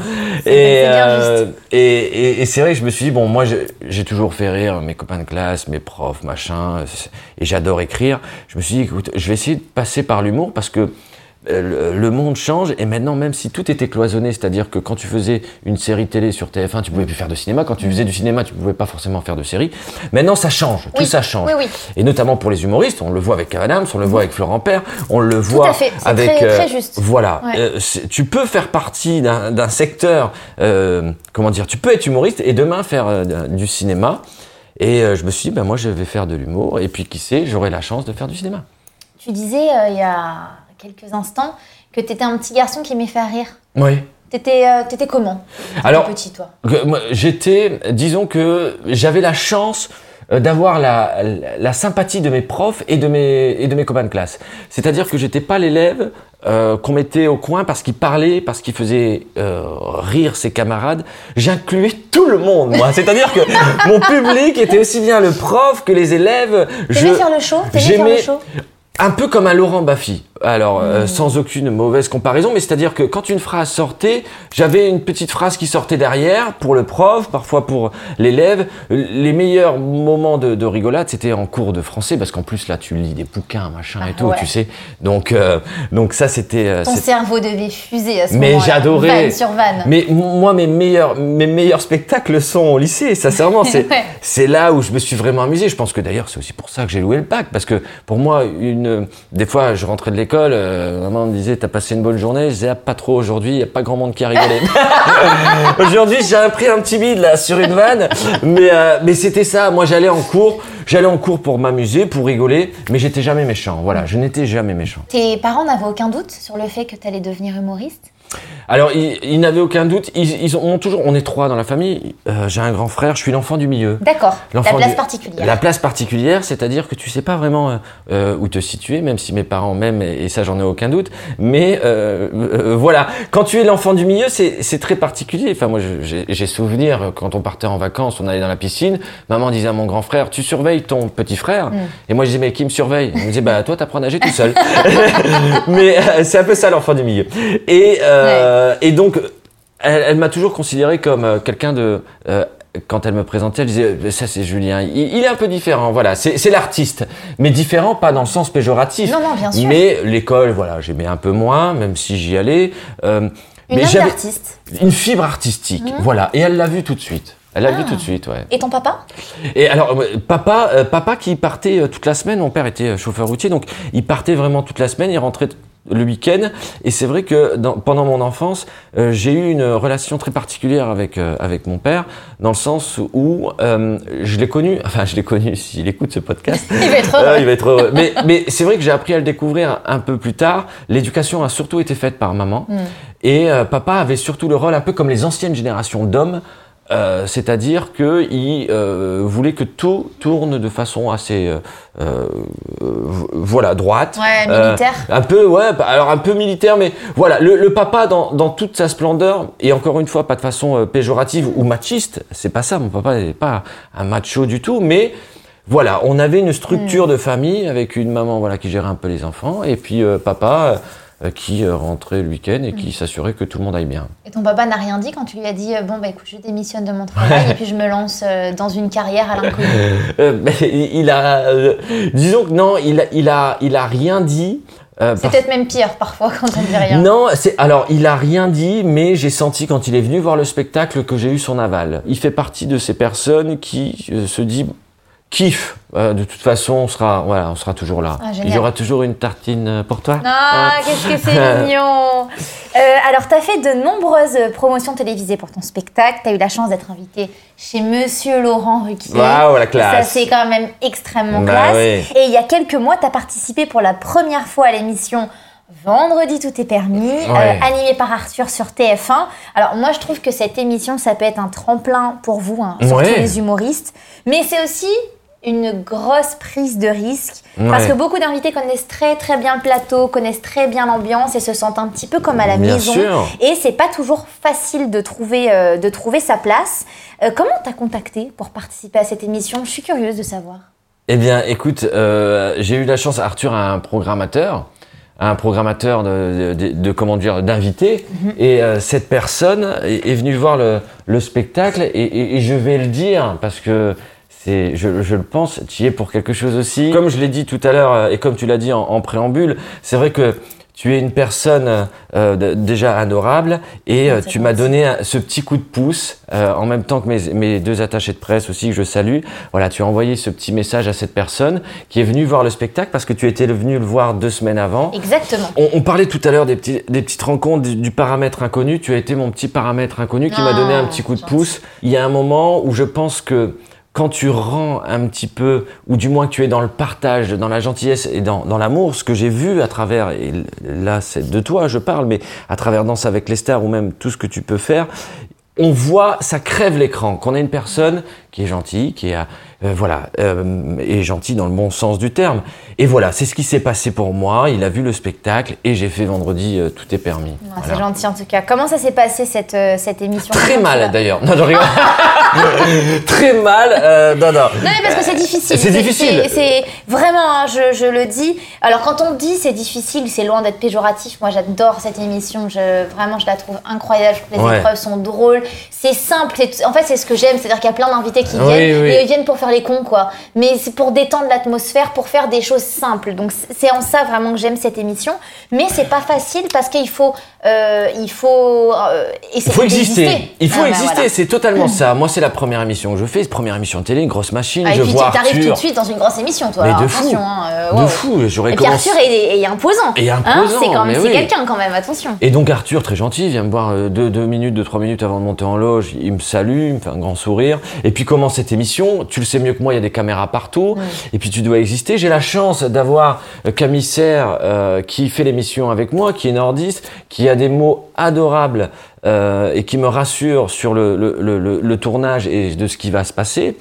c'est Et, euh, et, et, et c'est vrai que je me suis dit, bon, moi, j'ai- toujours fait rire mes copains de classe, mes profs, machin, et j'adore écrire. Je me suis dit, écoute, je vais essayer de passer par l'humour parce que le le monde change et maintenant même si tout était cloisonné, c'est-à-dire que quand tu faisais une série télé sur TF1, tu pouvais plus faire de cinéma, quand tu faisais du cinéma, tu pouvais pas forcément faire de série. Maintenant ça change, tout ça change. Oui, oui. Et notamment pour les humoristes, on le voit avec Kev Adams, on le voit avec Florent Père, on le voit à fait, c'est avec très- très juste. voilà, Ouais. Euh, tu peux faire partie d'un secteur euh, comment dire, tu peux être humoriste et demain faire euh, du cinéma. Et euh, je me suis dit, ben moi je vais faire de l'humour et puis qui sait, j'aurai la chance de faire du cinéma. Tu disais euh, il y a quelques instants que tu étais un petit garçon qui aimait faire rire. Oui. T'étais, euh, t'étais comment Alors- petit, toi. J'étais, disons que j'avais la chance euh, d'avoir la, la, la sympathie de mes profs et de mes, et de mes copains de classe. C'est-à-dire que j'étais pas l'élève euh, qu'on mettait au coin parce qu'il parlait, parce qu'il faisait euh, rire ses camarades. J'incluais tout le monde, moi. C'est-à-dire que mon public était aussi bien le prof que les élèves. T'aimais faire le show? T'aimais faire le show? un peu comme un Laurent Baffy. Alors, euh, sans aucune mauvaise comparaison, mais c'est-à-dire que quand une phrase sortait, j'avais une petite phrase qui sortait derrière pour le prof, parfois pour l'élève. Les meilleurs moments de, de rigolade, c'était en cours de français, parce qu'en plus là, tu lis des bouquins, machin et Ah, tout, ouais. tu sais. Donc, euh, donc ça, c'était. euh, Ton cerveau devait fuser à ce Mais moment-là. j'adorais. Vanne sur vanne. Mais moi, mes meilleurs, mes meilleurs spectacles sont au lycée, sincèrement. C'est, Ouais. c'est là où je me suis vraiment amusé. Je pense que d'ailleurs, c'est aussi pour ça que j'ai loué le bac. Parce que pour moi, une, des fois, je rentrais de l'école, euh, maman me disait, t'as passé une bonne journée. Je disais, ah, pas trop aujourd'hui, y a pas grand monde qui a rigolé. aujourd'hui, j'ai pris un petit bide, là, sur une vanne. Mais, euh, mais c'était ça. Moi, j'allais en cours. J'allais en cours pour m'amuser, pour rigoler. Mais j'étais jamais méchant. Voilà. Je n'étais jamais méchant. Tes parents n'avaient aucun doute sur le fait que tu allais devenir humoriste? Alors, ils, ils n'avaient aucun doute. Ils, ils ont toujours. On est trois dans la famille. Euh, j'ai un grand frère. Je suis l'enfant du milieu. D'accord. La place du- particulière. La place particulière, c'est-à-dire que tu sais pas vraiment euh, euh, où te situer, même si mes parents m'aiment et, et ça j'en ai aucun doute. Mais euh, euh, voilà, quand tu es l'enfant du milieu, c'est très particulier. Enfin moi j'ai souvenir quand on partait en vacances, on allait dans la piscine, maman disait à mon grand frère, tu surveilles ton petit frère. Et moi je disais mais qui me surveille? Il me disait bah toi t'apprends à nager tout seul. mais euh, c'est un peu ça l'enfant du milieu. Et euh, et donc elle, elle m'a toujours considéré comme euh, quelqu'un de euh, quand elle me présentait, elle disait euh, ça c'est Julien. Il, il est un peu différent, voilà. C'est l'artiste, mais différent pas dans le sens péjoratif. Non, non, bien sûr. Mais l'école, voilà, j'aimais un peu moins, même si j'y allais. Euh, Une mais j'avais une fibre artistique, voilà. Et elle l'a vu tout de suite. Elle l'a vu tout de suite, ouais. Et ton papa? Et alors, euh, papa, euh, papa qui partait euh, toute la semaine, mon père était euh, chauffeur routier, donc il partait vraiment toute la semaine, il rentrait le week-end. Et c'est vrai que dans- pendant mon enfance, euh, j'ai eu une relation très particulière avec euh, avec mon père, dans le sens où euh, je l'ai connu, enfin je l'ai connu, s'il écoute ce podcast, Il va être heureux. euh, il va être heureux. mais mais c'est vrai que j'ai appris à le découvrir un, peu plus tard. L'éducation a surtout été faite par maman. Hmm. Et papa avait surtout le rôle, un peu comme les anciennes générations d'hommes, euh, c'est-à-dire qu'il euh, voulait que tout tourne de façon assez, euh, euh, voilà, droite. Ouais, Euh, militaire. un peu, ouais, bah, alors un peu militaire, mais voilà, le, le papa dans, dans toute sa splendeur, et encore une fois, pas de façon péjorative ou machiste, c'est pas ça, mon papa n'est pas un macho du tout, mais voilà, on avait une structure Hmm. de famille avec une maman voilà, qui gérait un peu les enfants, et puis euh, papa qui euh, rentrait le week-end et qui s'assurait que tout le monde aille bien. Et ton papa n'a rien dit quand tu lui as dit euh, Bon, bah écoute, je démissionne de mon travail et puis je me lance euh, dans une carrière à l'inconnu. Euh, il a, euh, disons que non, il a, il a, il a rien dit. euh, C'est peut-être même pire parfois quand on dit rien. Non, c'est alors il a rien dit, mais j'ai senti quand il est venu voir le spectacle que j'ai eu son aval. Il fait partie de ces personnes qui euh, se dit kiffe. Euh, de toute façon, on sera, voilà, on sera toujours là. Ah, Il y aura toujours une tartine euh, pour toi. Ah, qu'est-ce que c'est mignon Euh, Alors, tu as fait de nombreuses promotions télévisées pour ton spectacle. Tu as eu la chance d'être invité chez Monsieur Laurent Ruquier. Waouh, la Ça, classe. c'est quand même extrêmement Bah classe. oui. Et il y a quelques mois, tu as participé pour la première fois à l'émission Vendredi, tout est permis, euh, Ouais. animée par Arthur sur TF1. Alors, moi, je trouve que cette émission, ça peut être un tremplin pour vous, hein, surtout Ouais. les humoristes. Mais c'est aussi une grosse prise de risque. Parce que beaucoup d'invités connaissent très très bien le plateau, connaissent très bien l'ambiance et se sentent un petit peu comme à la Bien maison. sûr. Et c'est pas toujours facile de trouver, euh, de trouver sa place. Euh, comment t'as contacté pour participer à cette émission? Je suis curieuse de savoir. Eh bien, écoute, euh, j'ai eu la chance. Arthur a un programmateur, un programmateur de, de, de- comment dire d'invités, et euh, cette personne est, est venue voir le, le spectacle. Et, et- et je vais le dire parce que c'est, je, je le pense, tu y es pour quelque chose aussi. Comme je l'ai dit tout à l'heure euh, et comme tu l'as dit en, en préambule, c'est vrai que tu es une personne euh, déjà adorable et euh, tu m'as donné ce petit coup de pouce euh, en même temps que mes, mes deux attachés de presse aussi que je salue. Voilà, tu as envoyé ce petit message à cette personne qui est venue voir le spectacle parce que tu étais venu le voir deux semaines avant. Exactement. On, on parlait tout à l'heure des, petits, des petites rencontres, du, du paramètre inconnu. Tu as été mon petit paramètre inconnu qui m'a Ah, donné un petit coup de pouce. Il y a un moment où je pense que quand tu rends un petit peu, ou du moins tu es dans le partage, dans la gentillesse et dans, dans l'amour, ce que j'ai vu à travers, et là c'est de toi je parle, mais à travers Danse avec les stars ou même tout ce que tu peux faire, on voit, ça crève l'écran, qu'on a une personne qui est gentille, qui est, euh, voilà, euh, est gentille dans le bon sens du terme. Et voilà, c'est ce qui s'est passé pour moi. Il a vu le spectacle et j'ai fait vendredi, euh, tout est permis. Ah, Voilà. C'est gentil en tout cas. Comment ça s'est passé cette, cette émission Très mal d'ailleurs. Non, je rigole. Très mal. non, non. Non, mais parce que c'est difficile. C'est difficile. c'est- vraiment, hein, je, je le dis. Alors, quand on dit c'est difficile, c'est loin d'être péjoratif. Moi, j'adore cette émission. Je, vraiment, je la trouve incroyable. Les Ouais. épreuves sont drôles. C'est simple. En fait, c'est ce que j'aime. C'est-à-dire qu'il y a plein d'invités qui Oui, viennent oui. et ils viennent pour faire les cons, quoi. Mais c'est pour détendre l'atmosphère, pour faire des choses simples. Donc, c'est- en ça vraiment que j'aime cette émission. Mais c'est pas facile parce qu'il faut, euh, il faut, euh, Il faut exister. d'exister. Il faut Ah, bah, exister. voilà. C'est totalement ça. Moi, c'est la première émission que je fais. Première émission de télé, une grosse machine. Ah, et je puis, vois tu arrives tout de suite dans une grosse émission, toi. Mais alors de fou. hein, euh, De fou. J'aurais commencé. Arthur est, est imposant. Et Hein, imposant, c'est quand même oui. quelqu'un quand même, attention. Et donc Arthur, très gentil, vient me voir euh, deux, deux minutes, deux, trois minutes avant de monter en loge. Il me salue, il me fait un grand sourire. Et puis commence cette émission. Tu le sais mieux que moi, il y a des caméras partout. Et puis tu dois exister. J'ai la chance d'avoir euh, Camille Serre, euh, qui fait l'émission avec moi, qui est nordiste, qui a des mots adorables euh, et qui me rassure sur le, le, le- le tournage et de ce qui va se passer.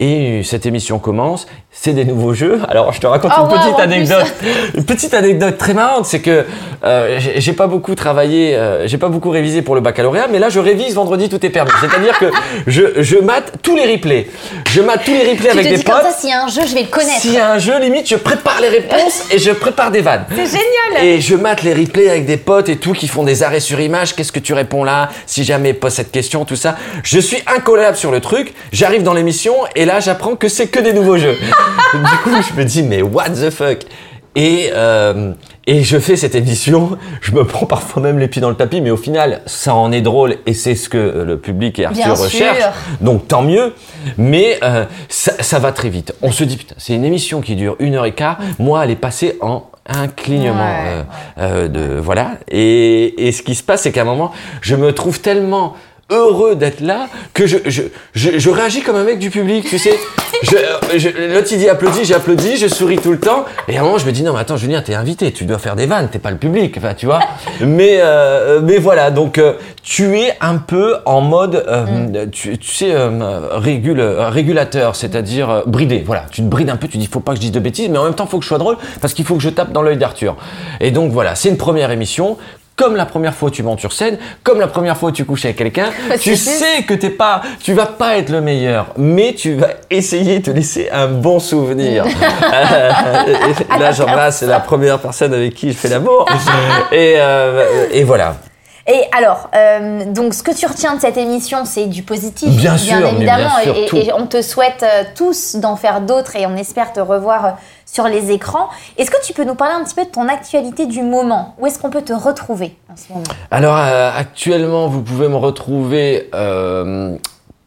Et cette émission commence, c'est des nouveaux jeux. Alors je te raconte Oh, une wow, petite anecdote. Une petite anecdote très marrante, c'est que euh, j'ai j'ai pas beaucoup travaillé, euh, j'ai pas beaucoup révisé pour le baccalauréat, mais là je révise vendredi tout est permis. C'est-à-dire que je, je mate tous les replays. Je mate tous les replays Tu avec te des dis potes. comme ça, s'il y a un jeu, je vais le connaître. S'il y a un jeu, limite, je prépare les réponses et je prépare des vannes. C'est génial. Et je mate les replays avec des potes et tout qui font des arrêts sur image. Qu'est-ce que tu réponds là Si jamais pose cette question, tout ça. Je suis incollable sur le truc. J'arrive dans l'émission et là, j'apprends que c'est que des nouveaux jeux. du coup, je me dis, mais what the fuck? Et, euh, et je fais cette émission, je me prends parfois même les pieds dans le tapis, mais au final, ça en est drôle et c'est ce que le public et Arthur Bien sûr. recherchent. Donc tant mieux, mais euh, ça, ça va très vite. On se dit, putain, c'est une émission qui dure une heure et quart. Moi, elle est passée en un clignement Ouais, euh, euh, de voilà. Et, et ce qui se passe, c'est qu'à un moment, je me trouve tellement heureux d'être là que je, je, je, je réagis comme un mec du public, tu sais. Je, je, L'autre il dit applaudis, j'applaudis, je souris tout le temps. Et à un moment je me dis non mais attends Julien t'es invité, tu dois faire des vannes, t'es pas le public, enfin tu vois. mais euh, mais voilà donc euh, tu es un peu en mode euh, tu, tu sais euh, régule, euh, régulateur, c'est-à-dire euh, bridé. Voilà, tu te brides un peu, tu dis faut pas que je dise de bêtises, mais en même temps faut que je sois drôle parce qu'il faut que je tape dans l'œil d'Arthur. Et donc voilà, c'est une première émission comme la première fois où tu montes sur scène, comme la première fois où tu couches avec quelqu'un, tu C'est sais que t'es pas, tu vas pas être le meilleur, mais tu vas essayer de te laisser un bon souvenir. Euh, là, j'embrasse la première personne avec qui je fais l'amour. Et, euh, et voilà. Et alors, euh, donc ce que tu retiens de cette émission, c'est du positif, Bien sûr, mais évidemment, bien sûr, et, et on te souhaite euh, tous d'en faire d'autres et on espère te revoir euh, sur les écrans. Est-ce que tu peux nous parler un petit peu de ton actualité du moment? Où est-ce qu'on peut te retrouver en ce moment? Alors euh, actuellement, vous pouvez me retrouver euh,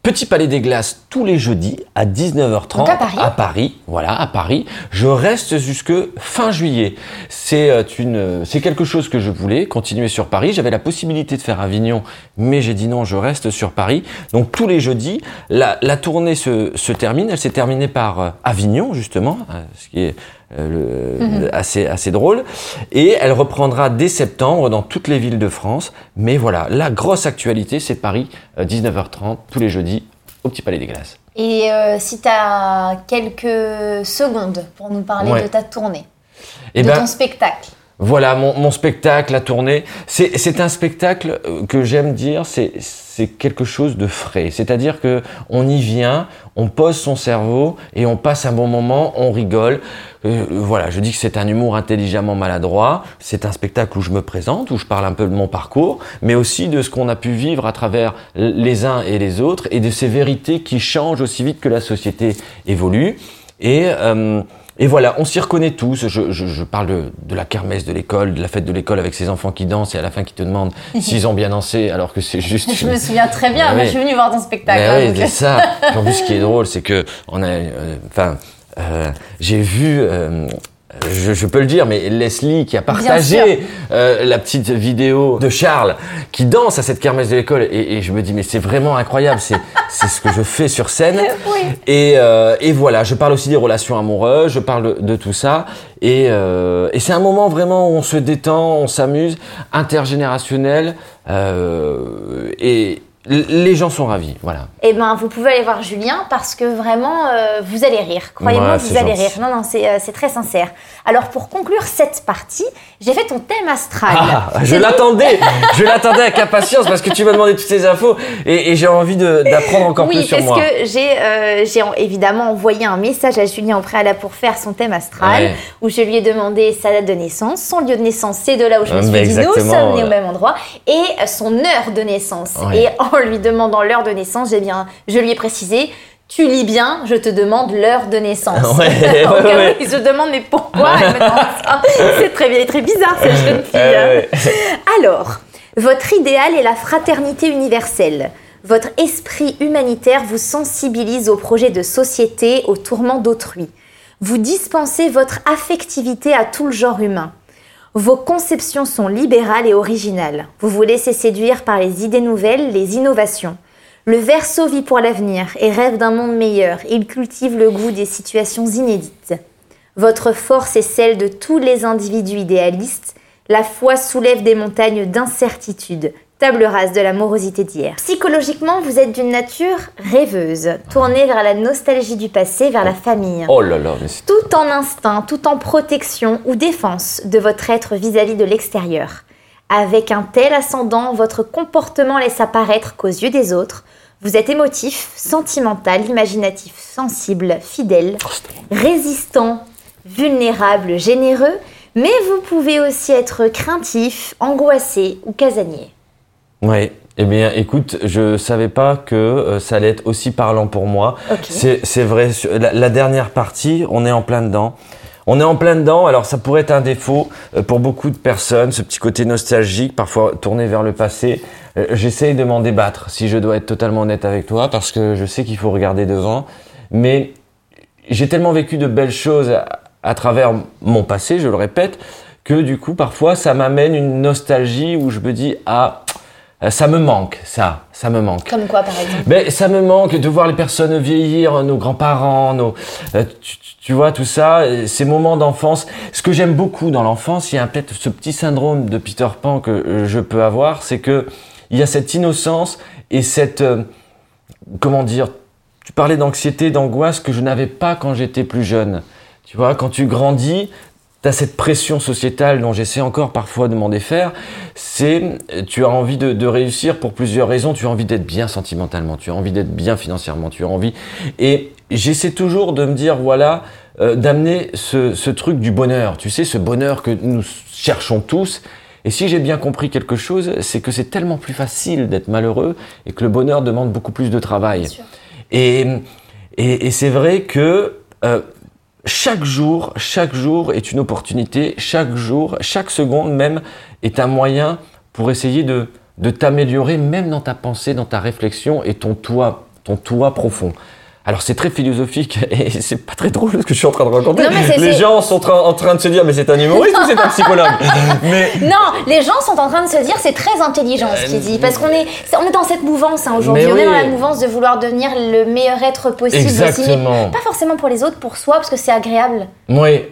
Petit Palais des Glaces tous les jeudis à 19h30 Donc à Paris à Paris, voilà, à Paris. Je reste jusque fin juillet. C'est euh, une, c'est quelque chose que je voulais continuer sur Paris. J'avais la possibilité de faire Avignon, mais j'ai dit non, je reste sur Paris. Donc tous les jeudis, la, la tournée se, se termine. Elle s'est terminée par euh, Avignon justement, euh, ce qui est euh, le- Mhm. assez assez drôle. Et elle reprendra dès septembre dans toutes les villes de France. Mais voilà, la grosse actualité, c'est Paris, euh, 19h30 tous les jeudis au Petit Palais des Glaces. Et euh, si tu as quelques secondes pour nous parler Ouais. de ta tournée, Et de ben, ton spectacle. Voilà, mon, mon spectacle, la tournée, c'est un spectacle euh, que j'aime dire, c'est quelque chose de frais. C'est-à-dire que on y vient, on pose son cerveau et on passe un bon moment, on rigole. Euh, voilà, je dis que c'est un humour intelligemment maladroit. C'est un spectacle où je me présente, où je parle un peu de mon parcours, mais aussi de ce qu'on a pu vivre à travers les uns et les autres et de ces vérités qui changent aussi vite que la société évolue. Et euh, et voilà, on s'y reconnaît tous. Je, je, je parle de, de la kermesse de l'école, de la fête de l'école avec ses enfants qui dansent et à la fin qui te demandent s'ils ont bien dansé alors que c'est juste. Je me souviens très bien, moi oui. je suis venue voir ton spectacle. Mais hein, oui, c'est ça. En plus, ce qui est drôle, c'est que on a, euh, enfin, euh, j'ai vu. euh, je, je peux le dire, mais Leslie qui a partagé euh, la petite vidéo de Charles qui danse à cette kermesse de l'école et, et je me dis mais c'est vraiment incroyable, c'est c'est ce que je fais sur scène. Oui. et, euh, et voilà, je parle aussi des relations amoureuses, je parle de, de tout ça. Et, euh, et c'est un moment vraiment où on se détend, on s'amuse, intergénérationnel euh, et les gens sont ravis, voilà. Eh ben, vous pouvez aller voir Julien parce que vraiment, euh, vous allez rire. Croyez-moi, Ouais, vous allez gentil. rire. Non, non, c'est euh, c'est très sincère. Alors, pour conclure cette partie, j'ai fait ton thème astral. Ah, je l'attendais, je l'attendais avec impatience parce que tu m'as demandé toutes ces infos et, et j'ai envie de- d'apprendre encore oui, plus sur parce moi. que j'ai euh, j'ai en- évidemment envoyé un message à Julien au préalable pour faire son thème astral, Ouais. où je lui ai demandé sa date de naissance, son lieu de naissance, c'est de là où je me suis dit nous sommes nés au même endroit, et son heure de naissance. Ouais. Et en lui demandant l'heure de naissance, j'ai bien, je lui ai précisé. Tu lis bien, je te demande l'heure de naissance. Ouais, Au ouais, cas où ouais. il se demande mais pourquoi C'est très, bien- très bizarre cette jeune fille. Ouais, ouais. Alors, votre idéal est la fraternité universelle. Votre esprit humanitaire vous sensibilise aux projets de société, aux tourments d'autrui. Vous dispensez votre affectivité à tout le genre humain. Vos conceptions sont libérales et originales. Vous vous laissez séduire par les idées nouvelles, les innovations. Le Verseau vit pour l'avenir et rêve d'un monde meilleur. Il cultive le goût des situations inédites. Votre force est celle de tous les individus idéalistes. La foi soulève des montagnes d'incertitude. Table rase de la morosité d'hier. Psychologiquement, vous êtes d'une nature rêveuse, tournée vers la nostalgie du passé, vers la famille Oh là là, mais tout en instinct, tout en protection ou défense de votre être vis-à-vis de l'extérieur. Avec un tel ascendant, votre comportement laisse apparaître qu'aux yeux des autres, vous êtes émotif, sentimental, imaginatif, sensible, fidèle, résistant, vulnérable, généreux, mais vous pouvez aussi être craintif, angoissé ou casanier. Ouais. Eh bien, écoute, je savais pas que euh, ça allait être aussi parlant pour moi. Ok. C'est vrai. La, la dernière partie, on est en plein dedans. On est en plein dedans. Alors, ça pourrait être un défaut euh, pour beaucoup de personnes, ce petit côté nostalgique, parfois tourné vers le passé. Euh, J'essaye de m'en débattre, si je dois être totalement honnête avec toi, parce que je sais qu'il faut regarder devant. Mais j'ai tellement vécu de belles choses à, à travers mon passé, je le répète, que du coup, parfois, ça m'amène une nostalgie où je me dis, ah, ça me manque, ça, ça me manque. Comme quoi, par exemple Mais ça me manque de voir les personnes vieillir, nos grands-parents, nos, euh, tu, tu- vois tout ça, euh, ces moments d'enfance. Ce que j'aime beaucoup dans l'enfance, il y a peut-être ce petit syndrome de Peter Pan que euh, je peux avoir, c'est que il y a cette innocence et cette euh, comment dire. Tu parlais d'anxiété, d'angoisse que je n'avais pas quand j'étais plus jeune. Tu vois, quand tu grandis, tu as cette pression sociétale dont j'essaie encore parfois de m'en défaire. C'est, tu as envie de, de réussir pour plusieurs raisons. Tu as envie d'être bien sentimentalement, tu as envie d'être bien financièrement, tu as envie. Et j'essaie toujours de me dire, voilà, euh, d'amener ce, ce truc du bonheur. Tu sais, ce bonheur que nous cherchons tous. Et si j'ai bien compris quelque chose, c'est que c'est tellement plus facile d'être malheureux et que le bonheur demande beaucoup plus de travail. sûr. Et, et, et c'est vrai que euh, chaque jour, chaque jour est une opportunité, chaque jour, chaque seconde même est un moyen pour essayer de, t'améliorer, même dans ta pensée, dans ta réflexion et ton toi ton toi profond. Alors c'est très philosophique et c'est pas très drôle ce que je suis en train de raconter. Non, mais les gens sont tra- en train de se dire mais c'est un humoriste ou c'est un psychologue? Mais Non, les gens sont en train de se dire c'est très intelligent ce qu'il dit parce qu'on est on est dans cette mouvance hein, aujourd'hui. On est dans la mouvance de vouloir devenir le meilleur être possible aussi, mais Exactement. pas forcément pour les autres, pour soi parce que c'est agréable. Oui.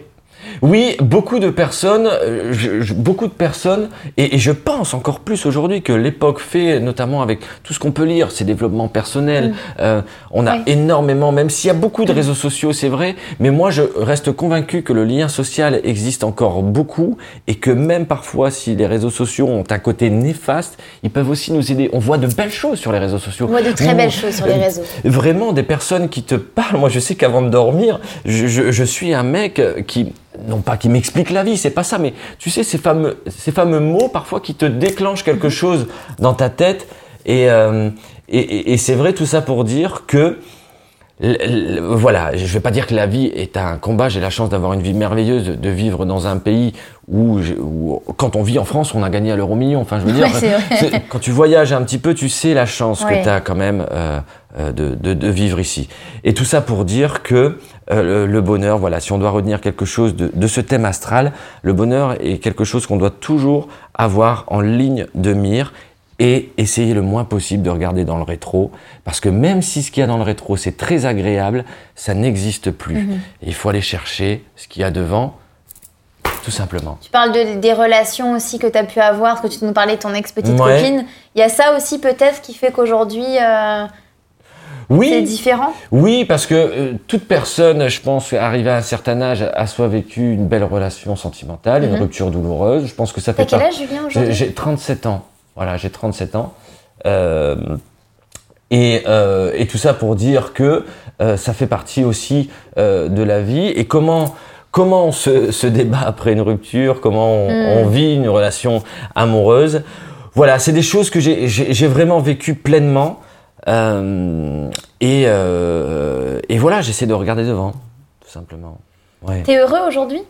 Oui, beaucoup de personnes, euh, je- je- beaucoup de personnes, et, et je pense encore plus aujourd'hui que l'époque fait, notamment avec tout ce qu'on peut lire, ces développements personnels. euh, on a Oui. énormément, même s'il y a beaucoup de réseaux sociaux, c'est vrai, mais moi je reste convaincu que le lien social existe encore beaucoup et que même parfois, si les réseaux sociaux ont un côté néfaste, ils peuvent aussi nous aider. On voit de belles choses sur les réseaux sociaux. On voit de très belles choses sur les Euh, réseaux. Vraiment des personnes qui te parlent. Moi, je sais qu'avant de dormir, je, je- je suis un mec euh, qui, non pas qui m'explique la vie, c'est pas ça, mais tu sais, ces fameux, ces fameux mots parfois qui te déclenchent quelque chose dans ta tête. Et, euh, et, et- et c'est vrai tout ça pour dire que voilà, je vais pas dire que la vie est un combat. J'ai la chance d'avoir une vie merveilleuse, de vivre dans un pays où, où, quand on vit en France, on a gagné à l'euro million. Enfin, je veux dire, Ouais, quand tu voyages un petit peu, tu sais la chance Ouais. que tu as quand même euh, de, de, de vivre ici. Et tout ça pour dire que euh, le, le bonheur, voilà, si on doit retenir quelque chose de, de ce thème astral, le bonheur est quelque chose qu'on doit toujours avoir en ligne de mire et essayer le moins possible de regarder dans le rétro, parce que même si ce qu'il y a dans le rétro c'est très agréable, ça n'existe plus. Mhm. Et il faut aller chercher ce qu'il y a devant, tout simplement. Tu parles de, des relations aussi que tu as pu avoir, parce que tu nous parlais de ton ex-petite Ouais. copine. Il y a ça aussi peut-être qui fait qu'aujourd'hui euh, c'est Oui, différent? oui, parce que euh, toute personne, je pense, arrivée à un certain âge, a soit vécu une belle relation sentimentale, une Mhm. rupture douloureuse. Je pense que ça T'as fait quel par- âge Julien J'ai aujourd'hui? j'ai 37 ans. Voilà, j'ai 37 ans. Euh, et, euh, et tout ça pour dire que euh, ça fait partie aussi euh, de la vie. Et comment, comment on se, se débat après une rupture, comment on, Mm. on vit une relation amoureuse? Voilà, c'est des choses que j'ai- vraiment vécu pleinement. Euh, et, euh, et voilà, j'essaie de regarder devant, tout simplement. Ouais. T'es heureux aujourd'hui?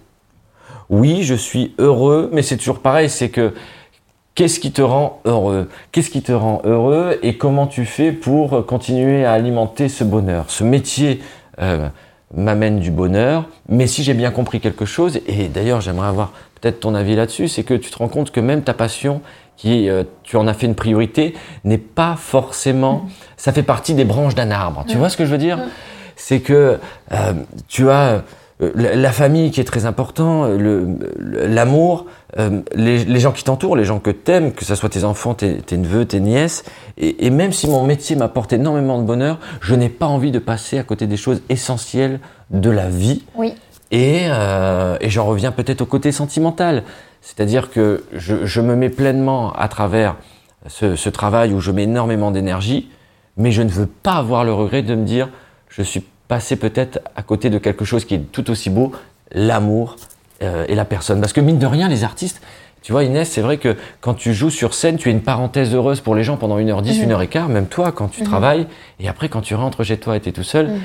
Oui, je suis heureux, mais c'est toujours pareil, c'est que qu'est-ce qui te rend heureux? Qu'est-ce qui te rend heureux et comment tu fais pour continuer à alimenter ce bonheur? Ce métier euh, m'amène du bonheur, mais si j'ai bien compris quelque chose, et d'ailleurs j'aimerais avoir peut-être ton avis là-dessus, c'est que tu te rends compte que même ta passion, qui euh, tu en as fait une priorité, n'est pas forcément... Ça fait partie des branches d'un arbre. Tu vois ce que je veux dire? C'est que euh, tu as euh, la, famille qui est très important, le- l'amour, les, les gens qui t'entourent, les gens que t'aimes, que ce soit tes enfants, tes, tes neveux, tes nièces. Et, et même si mon métier m'apporte énormément de bonheur, je n'ai pas envie de passer à côté des choses essentielles de la vie. Oui. Et, euh, et j'en reviens peut-être au côté sentimental. C'est-à-dire que je, je me mets pleinement à travers ce, ce travail où je mets énormément d'énergie, mais je ne veux pas avoir le regret de me dire je suis passé peut-être à côté de quelque chose qui est tout aussi beau, l'amour euh, et la personne. Parce que mine de rien, les artistes, tu vois Inès, c'est vrai que quand tu joues sur scène, tu es une parenthèse heureuse pour les gens pendant 1h10, Mhm. 1h15, même toi quand tu travailles, et après quand tu rentres chez toi et tu es tout seul, Mhm.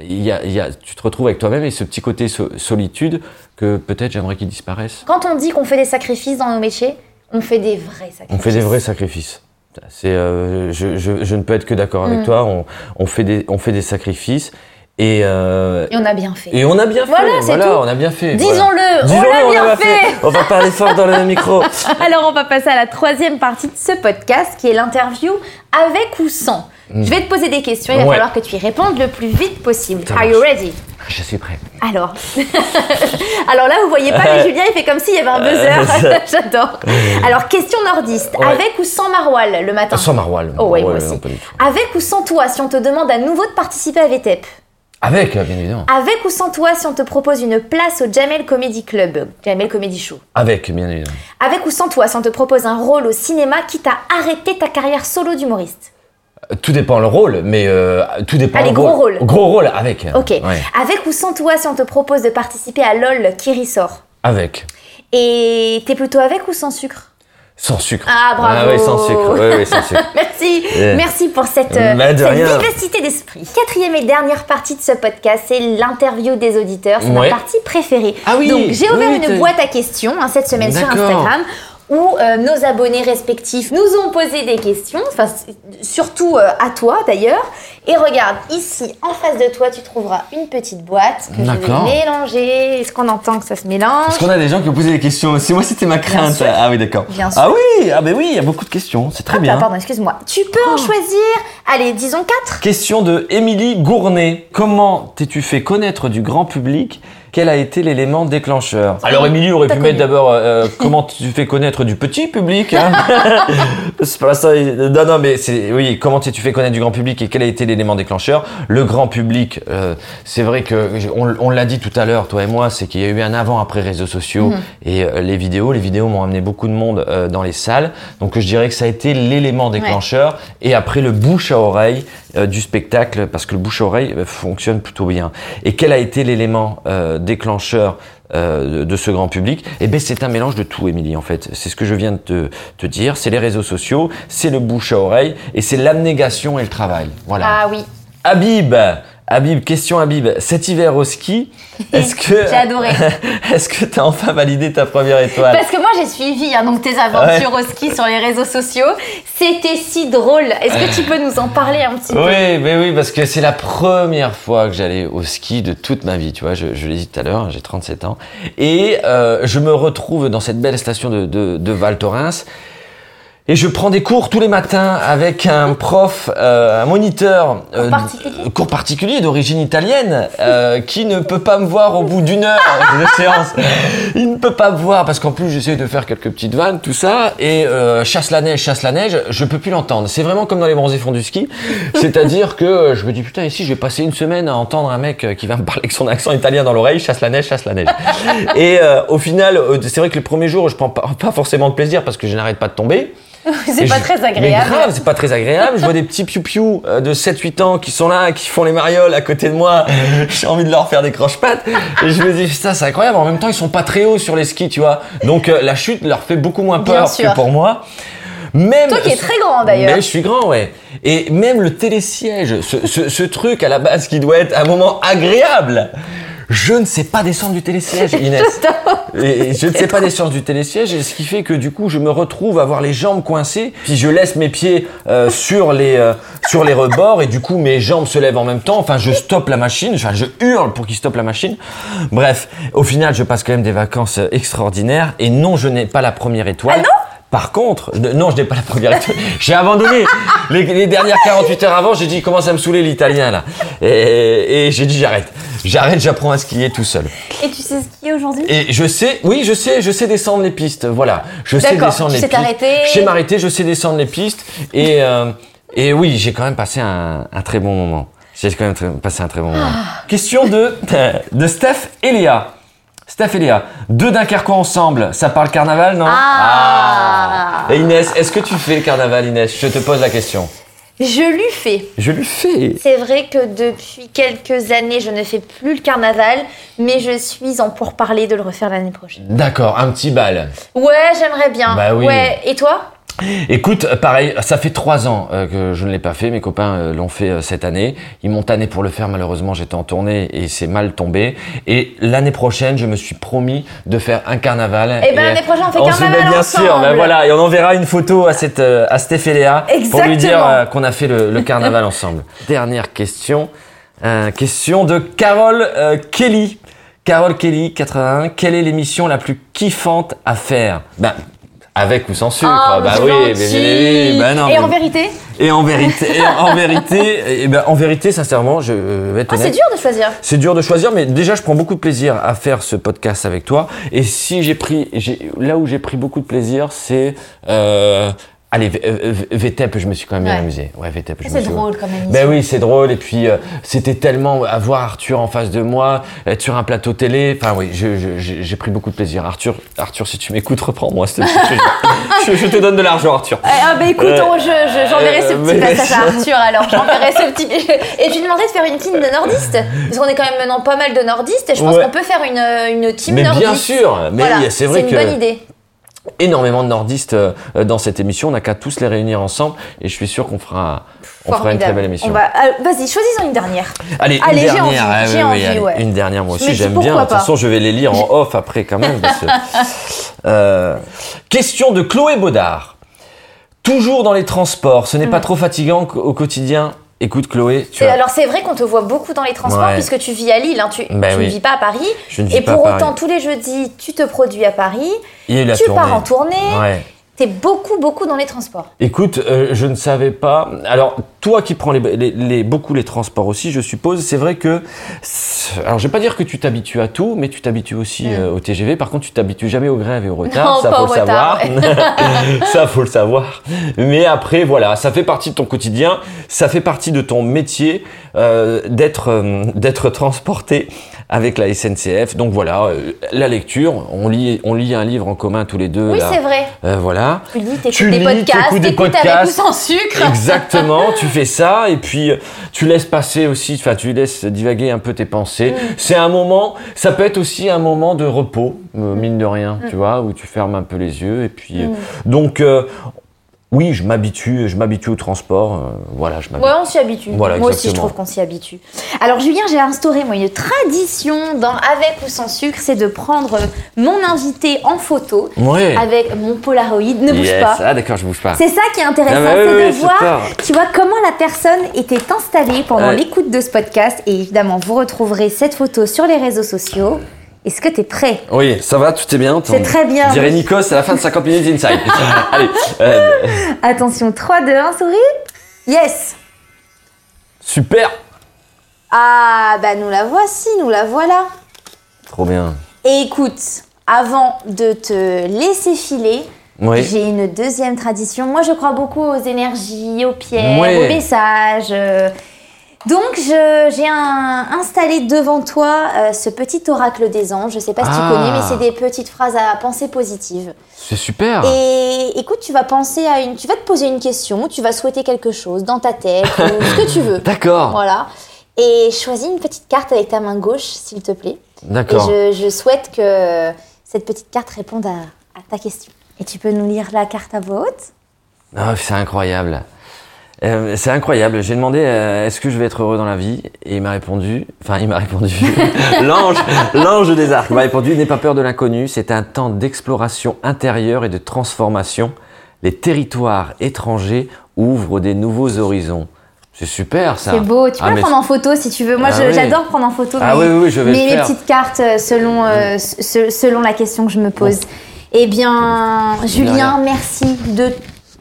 Il y a, il y a, tu te retrouves avec toi-même et ce petit côté so- solitude que peut-être j'aimerais qu'il disparaisse. Quand on dit qu'on fait des sacrifices dans nos métiers, on fait des vrais sacrifices. On fait des vrais sacrifices. C'est, euh, je, je, je ne peux être que d'accord avec Mm. toi. On, on, fait des, on fait des sacrifices et, euh, Et on a bien fait. et on a bien fait. Voilà, tout. on a bien fait. Disons-le, Disons-le, on l'a bien l'a fait. On va parler fort dans le micro. Alors on va passer à la troisième partie de ce podcast qui est l'interview avec ou sans. Je vais te poser des questions, il va. Ouais. falloir que tu y répondes le plus vite possible. Ça Are you ready? Je suis prêt. Alors, alors là, vous voyez pas, mais Julien, il fait comme s'il y avait un buzzer. J'adore. Alors, question nordiste. Ouais. Avec ou sans maroilles le matin? Sans maroilles. Oh, ouais, moi aussi. Avec ou sans toi, si on te demande à nouveau de participer à VTEP Avec, bien évidemment. Avec ou sans toi, si on te propose une place au Jamel Comedy Club, Jamel Comedy Show Avec, bien évidemment. Avec ou sans toi, si on te propose un rôle au cinéma, quitte à arrêter ta carrière solo d'humoriste? Euh, Tout dépend le rôle, mais euh, tout dépend Allez, le gros rôle. rôle. Gros rôle, avec. Ok. Ouais. Avec ou sans toi, si on te propose de participer à LOL qui ressort? Avec. Et t'es plutôt avec ou sans sucre? Sans sucre. Ah, bravo. Ah oui, sans sucre. Oui, oui, sans sucre. Merci, merci pour cette, euh, Bah, de cette vivacité d'esprit. Quatrième et dernière partie de ce podcast, c'est l'interview des auditeurs. C'est Ouais. ma partie préférée. Ah oui, Donc j'ai ouvert oui, une boîte à questions hein, cette semaine sur. Instagram où euh, nos abonnés respectifs nous ont posé des questions, enfin surtout euh, à toi d'ailleurs. Et regarde, ici, en face de toi, tu trouveras une petite boîte que je vais mélanger. Est-ce qu'on entend que ça se mélange Parce qu'on a des gens qui ont posé des questions. C'est moi, c'était ma crainte. Ah oui, d'accord. Bien sûr. Ah oui, ah ben oui, il y a beaucoup de questions. C'est très Hop bien. là, pardon, excuse-moi. Tu peux en choisir, allez, disons 4. Question de Émilie Gournay. Comment t'es-tu fait connaître du grand public Quel a été l'élément déclencheur Alors Émilie aurait pu connu. mettre d'abord euh, comment tu fais connaître du petit public. Hein c'est pas ça. Non non mais c'est oui comment t'es-tu fait connaître du grand public et quel a été l'élément déclencheur? Le grand public, euh, c'est vrai que on, on l'a dit tout à l'heure, toi et moi, c'est qu'il y a eu un avant après réseaux sociaux Mhm. et euh, les vidéos. Les vidéos m'ont amené beaucoup de monde euh, dans les salles, donc je dirais que ça a été l'élément déclencheur et après le bouche à oreille euh, du spectacle parce que le bouche à oreille euh, fonctionne plutôt bien. Et quel a été l'élément euh, déclencheur euh, de, de ce grand public? Eh ben c'est un mélange de tout, Émilie. En fait, c'est ce que je viens de te, te dire. C'est les réseaux sociaux, c'est le bouche à oreille et c'est l'abnégation et le travail. Voilà. Ah oui, Habib, Habib, question Habib. Cet hiver au ski, est-ce que j'ai adoré. est-ce que t'as enfin validé ta première étoile Parce que moi j'ai suivi hein, donc tes aventures au ski sur les réseaux sociaux. C'était si drôle. Est-ce que tu peux nous en parler un petit peu? Oui, mais oui, parce que c'est la première fois que j'allais au ski de toute ma vie, tu vois, je, je l'ai dit tout à l'heure, j'ai 37 ans, et euh, je me retrouve dans cette belle station de, de, de Val Thorens, et je prends des cours tous les matins avec un prof, euh, un moniteur, euh, particulier cours particulier d'origine italienne, euh, qui ne peut pas me voir au bout d'une heure de séance. Il ne peut pas me voir parce qu'en plus j'essaie de faire quelques petites vannes, tout ça, et euh, chasse la neige, chasse la neige, je peux plus l'entendre. C'est vraiment comme dans les bronzés fonds du ski, c'est-à-dire que je me dis putain ici je vais passer une semaine à entendre un mec euh, qui va me parler avec son accent italien dans l'oreille, chasse la neige, chasse la neige. et euh, au final, c'est vrai que le premier jour je prends pas, pas forcément de plaisir parce que je n'arrête pas de tomber. C'est pas je- très Mais agréable. grave, c'est pas très agréable. Je vois des petits piou-piou euh, de 7-8 ans qui sont là, qui font les marioles à côté de moi. J'ai envie de leur faire des croche-pattes. Et je me dis, putain, c'est incroyable. En même temps, ils sont pas très hauts sur les skis, tu vois. Donc, euh, la chute leur fait beaucoup moins peur que pour moi. Même Toi qui es très grand, d'ailleurs. Mais je suis grand, ouais. Et même le télésiège, ce, ce, ce truc à la base qui doit être un moment agréable. Je ne sais pas descendre du télésiège, Inès. Et je ne sais pas descendre du télésiège, et ce qui fait que du coup, je me retrouve à avoir les jambes coincées, puis je laisse mes pieds euh, sur les euh, sur les rebords, et du coup, mes jambes se lèvent en même temps. Enfin, je stoppe la machine, enfin, je hurle pour qu'il stoppe la machine. Bref, au final, je passe quand même des vacances euh, extraordinaires, et non, je n'ai pas la première étoile. Ah non? Par contre, je- non, je n'ai pas la première. J'ai abandonné. Les, les dernières 48 heures avant, j'ai dit, il commence à me saouler l'italien, là. Et, et j'ai dit, j'arrête. J'arrête, j'apprends à skier tout seul. Et tu sais skier aujourd'hui? Et je sais, oui, je sais, je sais descendre les pistes. Voilà, je sais descendre tu les pistes. Je sais m'arrêter, je sais descendre les pistes. Et euh, et oui, j'ai quand même passé un, un très bon moment. J'ai quand même très- passé un très bon moment. Ah. Question de de Steph et Léa. Steph et Léa, deux Dunkerquois ensemble, ça parle carnaval, non Ah. Et Inès, est-ce que tu fais le carnaval, Inès? Je te pose la question. Je lui fais. Je lui fais. C'est vrai que depuis quelques années, je ne fais plus le carnaval, mais je suis en pourparler de le refaire l'année prochaine. D'accord, un petit bal. Ouais, j'aimerais bien. Bah oui. Ouais, et toi? Écoute, pareil, ça fait trois ans euh, que je ne l'ai pas fait. Mes copains euh, l'ont fait euh, cette année. Ils m'ont tanné pour le faire. Malheureusement, j'étais en tournée et c'est mal tombé. Et l'année prochaine, je me suis promis de faire un carnaval. Eh ben, l'année prochaine, on fait se carnaval met bien ensemble. sûr. Ben voilà, et on enverra une photo à cette à Steph et Léa pour lui dire qu'on a fait le, le carnaval ensemble. Dernière question. Euh, question de Carole euh, Kelly. Carole Kelly, 81. Quelle est l'émission la plus kiffante à faire? Ben, avec ou sans sucre Ah, Bah oui, mais bien évidemment. Ben non, Et mais- en vérité et en vérité, et en vérité, et ben, en vérité, sincèrement, je vais être Ah, c'est dur de choisir. C'est dur de choisir, mais déjà, je prends beaucoup de plaisir à faire ce podcast avec toi. Et si j'ai pris, j'ai, là où j'ai pris beaucoup de plaisir, c'est, euh, allez, euh, VTEP, je me suis quand même bien Ouais. amusé. Ouais, VTEP, C'est suis. drôle comme émission. Ben oui, c'est drôle. Et puis, euh, c'était tellement avoir Arthur en face de moi, être sur un plateau télé. Enfin, oui, j'ai pris beaucoup de plaisir. Arthur, Arthur, si tu m'écoutes, reprends-moi. je, je te donne de l'argent, Arthur. Eh, Ah bah écoute, Euh, je- j'enverrai ce euh, petit mais- passage à Arthur alors, j'enverrai ce petit... Et je lui demanderai de faire une team de nordistes, parce qu'on est quand même maintenant pas mal de nordistes, et je pense Ouais. qu'on peut faire une, une team Mais nordiste. bien sûr, mais Voilà, c'est vrai une que bonne idée. Énormément de nordistes euh, dans cette émission. On n'a qu'à tous les réunir ensemble et je suis sûr qu'on fera, on fera une très belle émission. Va... ah, Vas-y, choisissons une dernière. Allez, Allez, une j'ai dernière. envie, Ah, oui, envie, allez, ouais. Une dernière, moi aussi, j'aime bien. De toute façon, je vais les lire en off après quand même. parce que- Euh, question de Chloé Baudard. Toujours dans les transports, ce n'est Mm. pas trop fatigant au quotidien Écoute, Chloé, tu Et as... alors c'est vrai qu'on te voit beaucoup dans les transports Ouais. puisque tu vis à Lille, hein, tu, Ben tu oui. ne vis pas à Paris. je ne vis Et pas pour à Paris. autant, tous les jeudis, tu te produis à Paris, tu pars en tournée, Ouais. T'es beaucoup, beaucoup dans les transports. Écoute, euh, je ne savais pas. Alors, toi qui prends les, les- les- beaucoup les transports aussi, je suppose, c'est vrai que. Alors, je vais pas dire que tu t'habitues à tout, mais tu t'habitues aussi euh, au TGV. Par contre, tu t'habitues jamais aux grèves et au retard. Non, ça pas faut au le savoir. retard, ça faut le savoir. Mais après, voilà, ça fait partie de ton quotidien. Ça fait partie de ton métier euh, d'être euh, d'être transporté avec la SNCF. Donc voilà, euh, la lecture. On lit on lit un livre en commun tous les deux. Oui, c'est vrai. Euh, voilà. Tu lis, t'écoutes Tu des lis, podcasts, des t'écoutes avec ou podcasts. sans sucre. Exactement, tu fais ça et puis euh, tu laisses passer aussi, enfin tu laisses divaguer un peu tes pensées. Mm. C'est un moment, ça peut être aussi un moment de repos, euh, mine de rien, Mm. tu vois, où tu fermes un peu les yeux et puis euh, donc euh, oui, je m'habitue, je m'habitue au transport, euh, voilà, je m'habitue. Ouais, on s'y habitue. Voilà, moi aussi, je trouve qu'on s'y habitue. Alors, Julien, j'ai instauré moi une tradition dans Avec ou sans sucre, c'est de prendre mon invité en photo Ouais. avec mon Polaroid. Ne bouge Yes. pas. Ah d'accord, je bouge pas. C'est ça qui est intéressant, Ah bah c'est oui, de voir, tu vois, comment la personne était installée pendant Ouais. l'écoute de ce podcast. Et évidemment, vous retrouverez cette photo sur les réseaux sociaux. Est-ce que tu es prêt? Oui, ça va, tout est bien. C'est très bien. Dirait Nikos à la fin de 50 minutes inside. Allez, euh, Attention, 3, 2, 1, souris. Yes super, Ah, bah nous la voici, nous la voilà. trop bien. Et écoute, avant de te laisser filer, Oui. j'ai une deuxième tradition. Moi, je crois beaucoup aux énergies, aux pierres, aux messages. Donc, je- j'ai installé devant toi euh, ce petit oracle des anges. Je sais pas si Ah. tu connais, mais c'est des petites phrases à pensée positive. C'est super. Et écoute, tu vas penser à une, tu vas te poser une question, tu vas souhaiter quelque chose dans ta tête, ou ce que tu veux. D'accord. Voilà. Et choisis une petite carte avec ta main gauche, s'il te plaît. Et D'accord. je, je souhaite que cette petite carte réponde à, à ta question. Et tu peux nous lire la carte à voix haute? Ah, c'est incroyable. Euh, c'est incroyable. J'ai demandé euh, est-ce que je vais être heureux dans la vie? Et il m'a répondu. Enfin, il m'a répondu. l'ange, l'ange des arcs m'a répondu n'aie pas peur de l'inconnu. C'est un temps d'exploration intérieure et de transformation. Les territoires étrangers ouvrent des nouveaux horizons. C'est super ça. C'est beau. Tu peux Ah, mais- prendre en photo si tu veux. Moi, Ah oui. j'adore prendre en photo Ah mes, oui, oui, je vais mes- mes petites cartes euh, selon, euh, se- selon la question que je me pose. Eh bien, Julien, merci de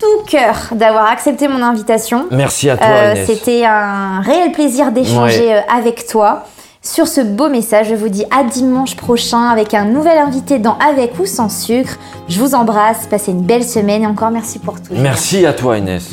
tout cœur d'avoir accepté mon invitation. Merci à toi, Euh. C'était un réel plaisir d'échanger Ouais. euh, avec toi. Sur ce beau message, je vous dis à dimanche prochain avec un nouvel invité dans Avec ou sans sucre. Je vous embrasse, passez une belle semaine et encore merci pour tout. Merci à toi, Inès.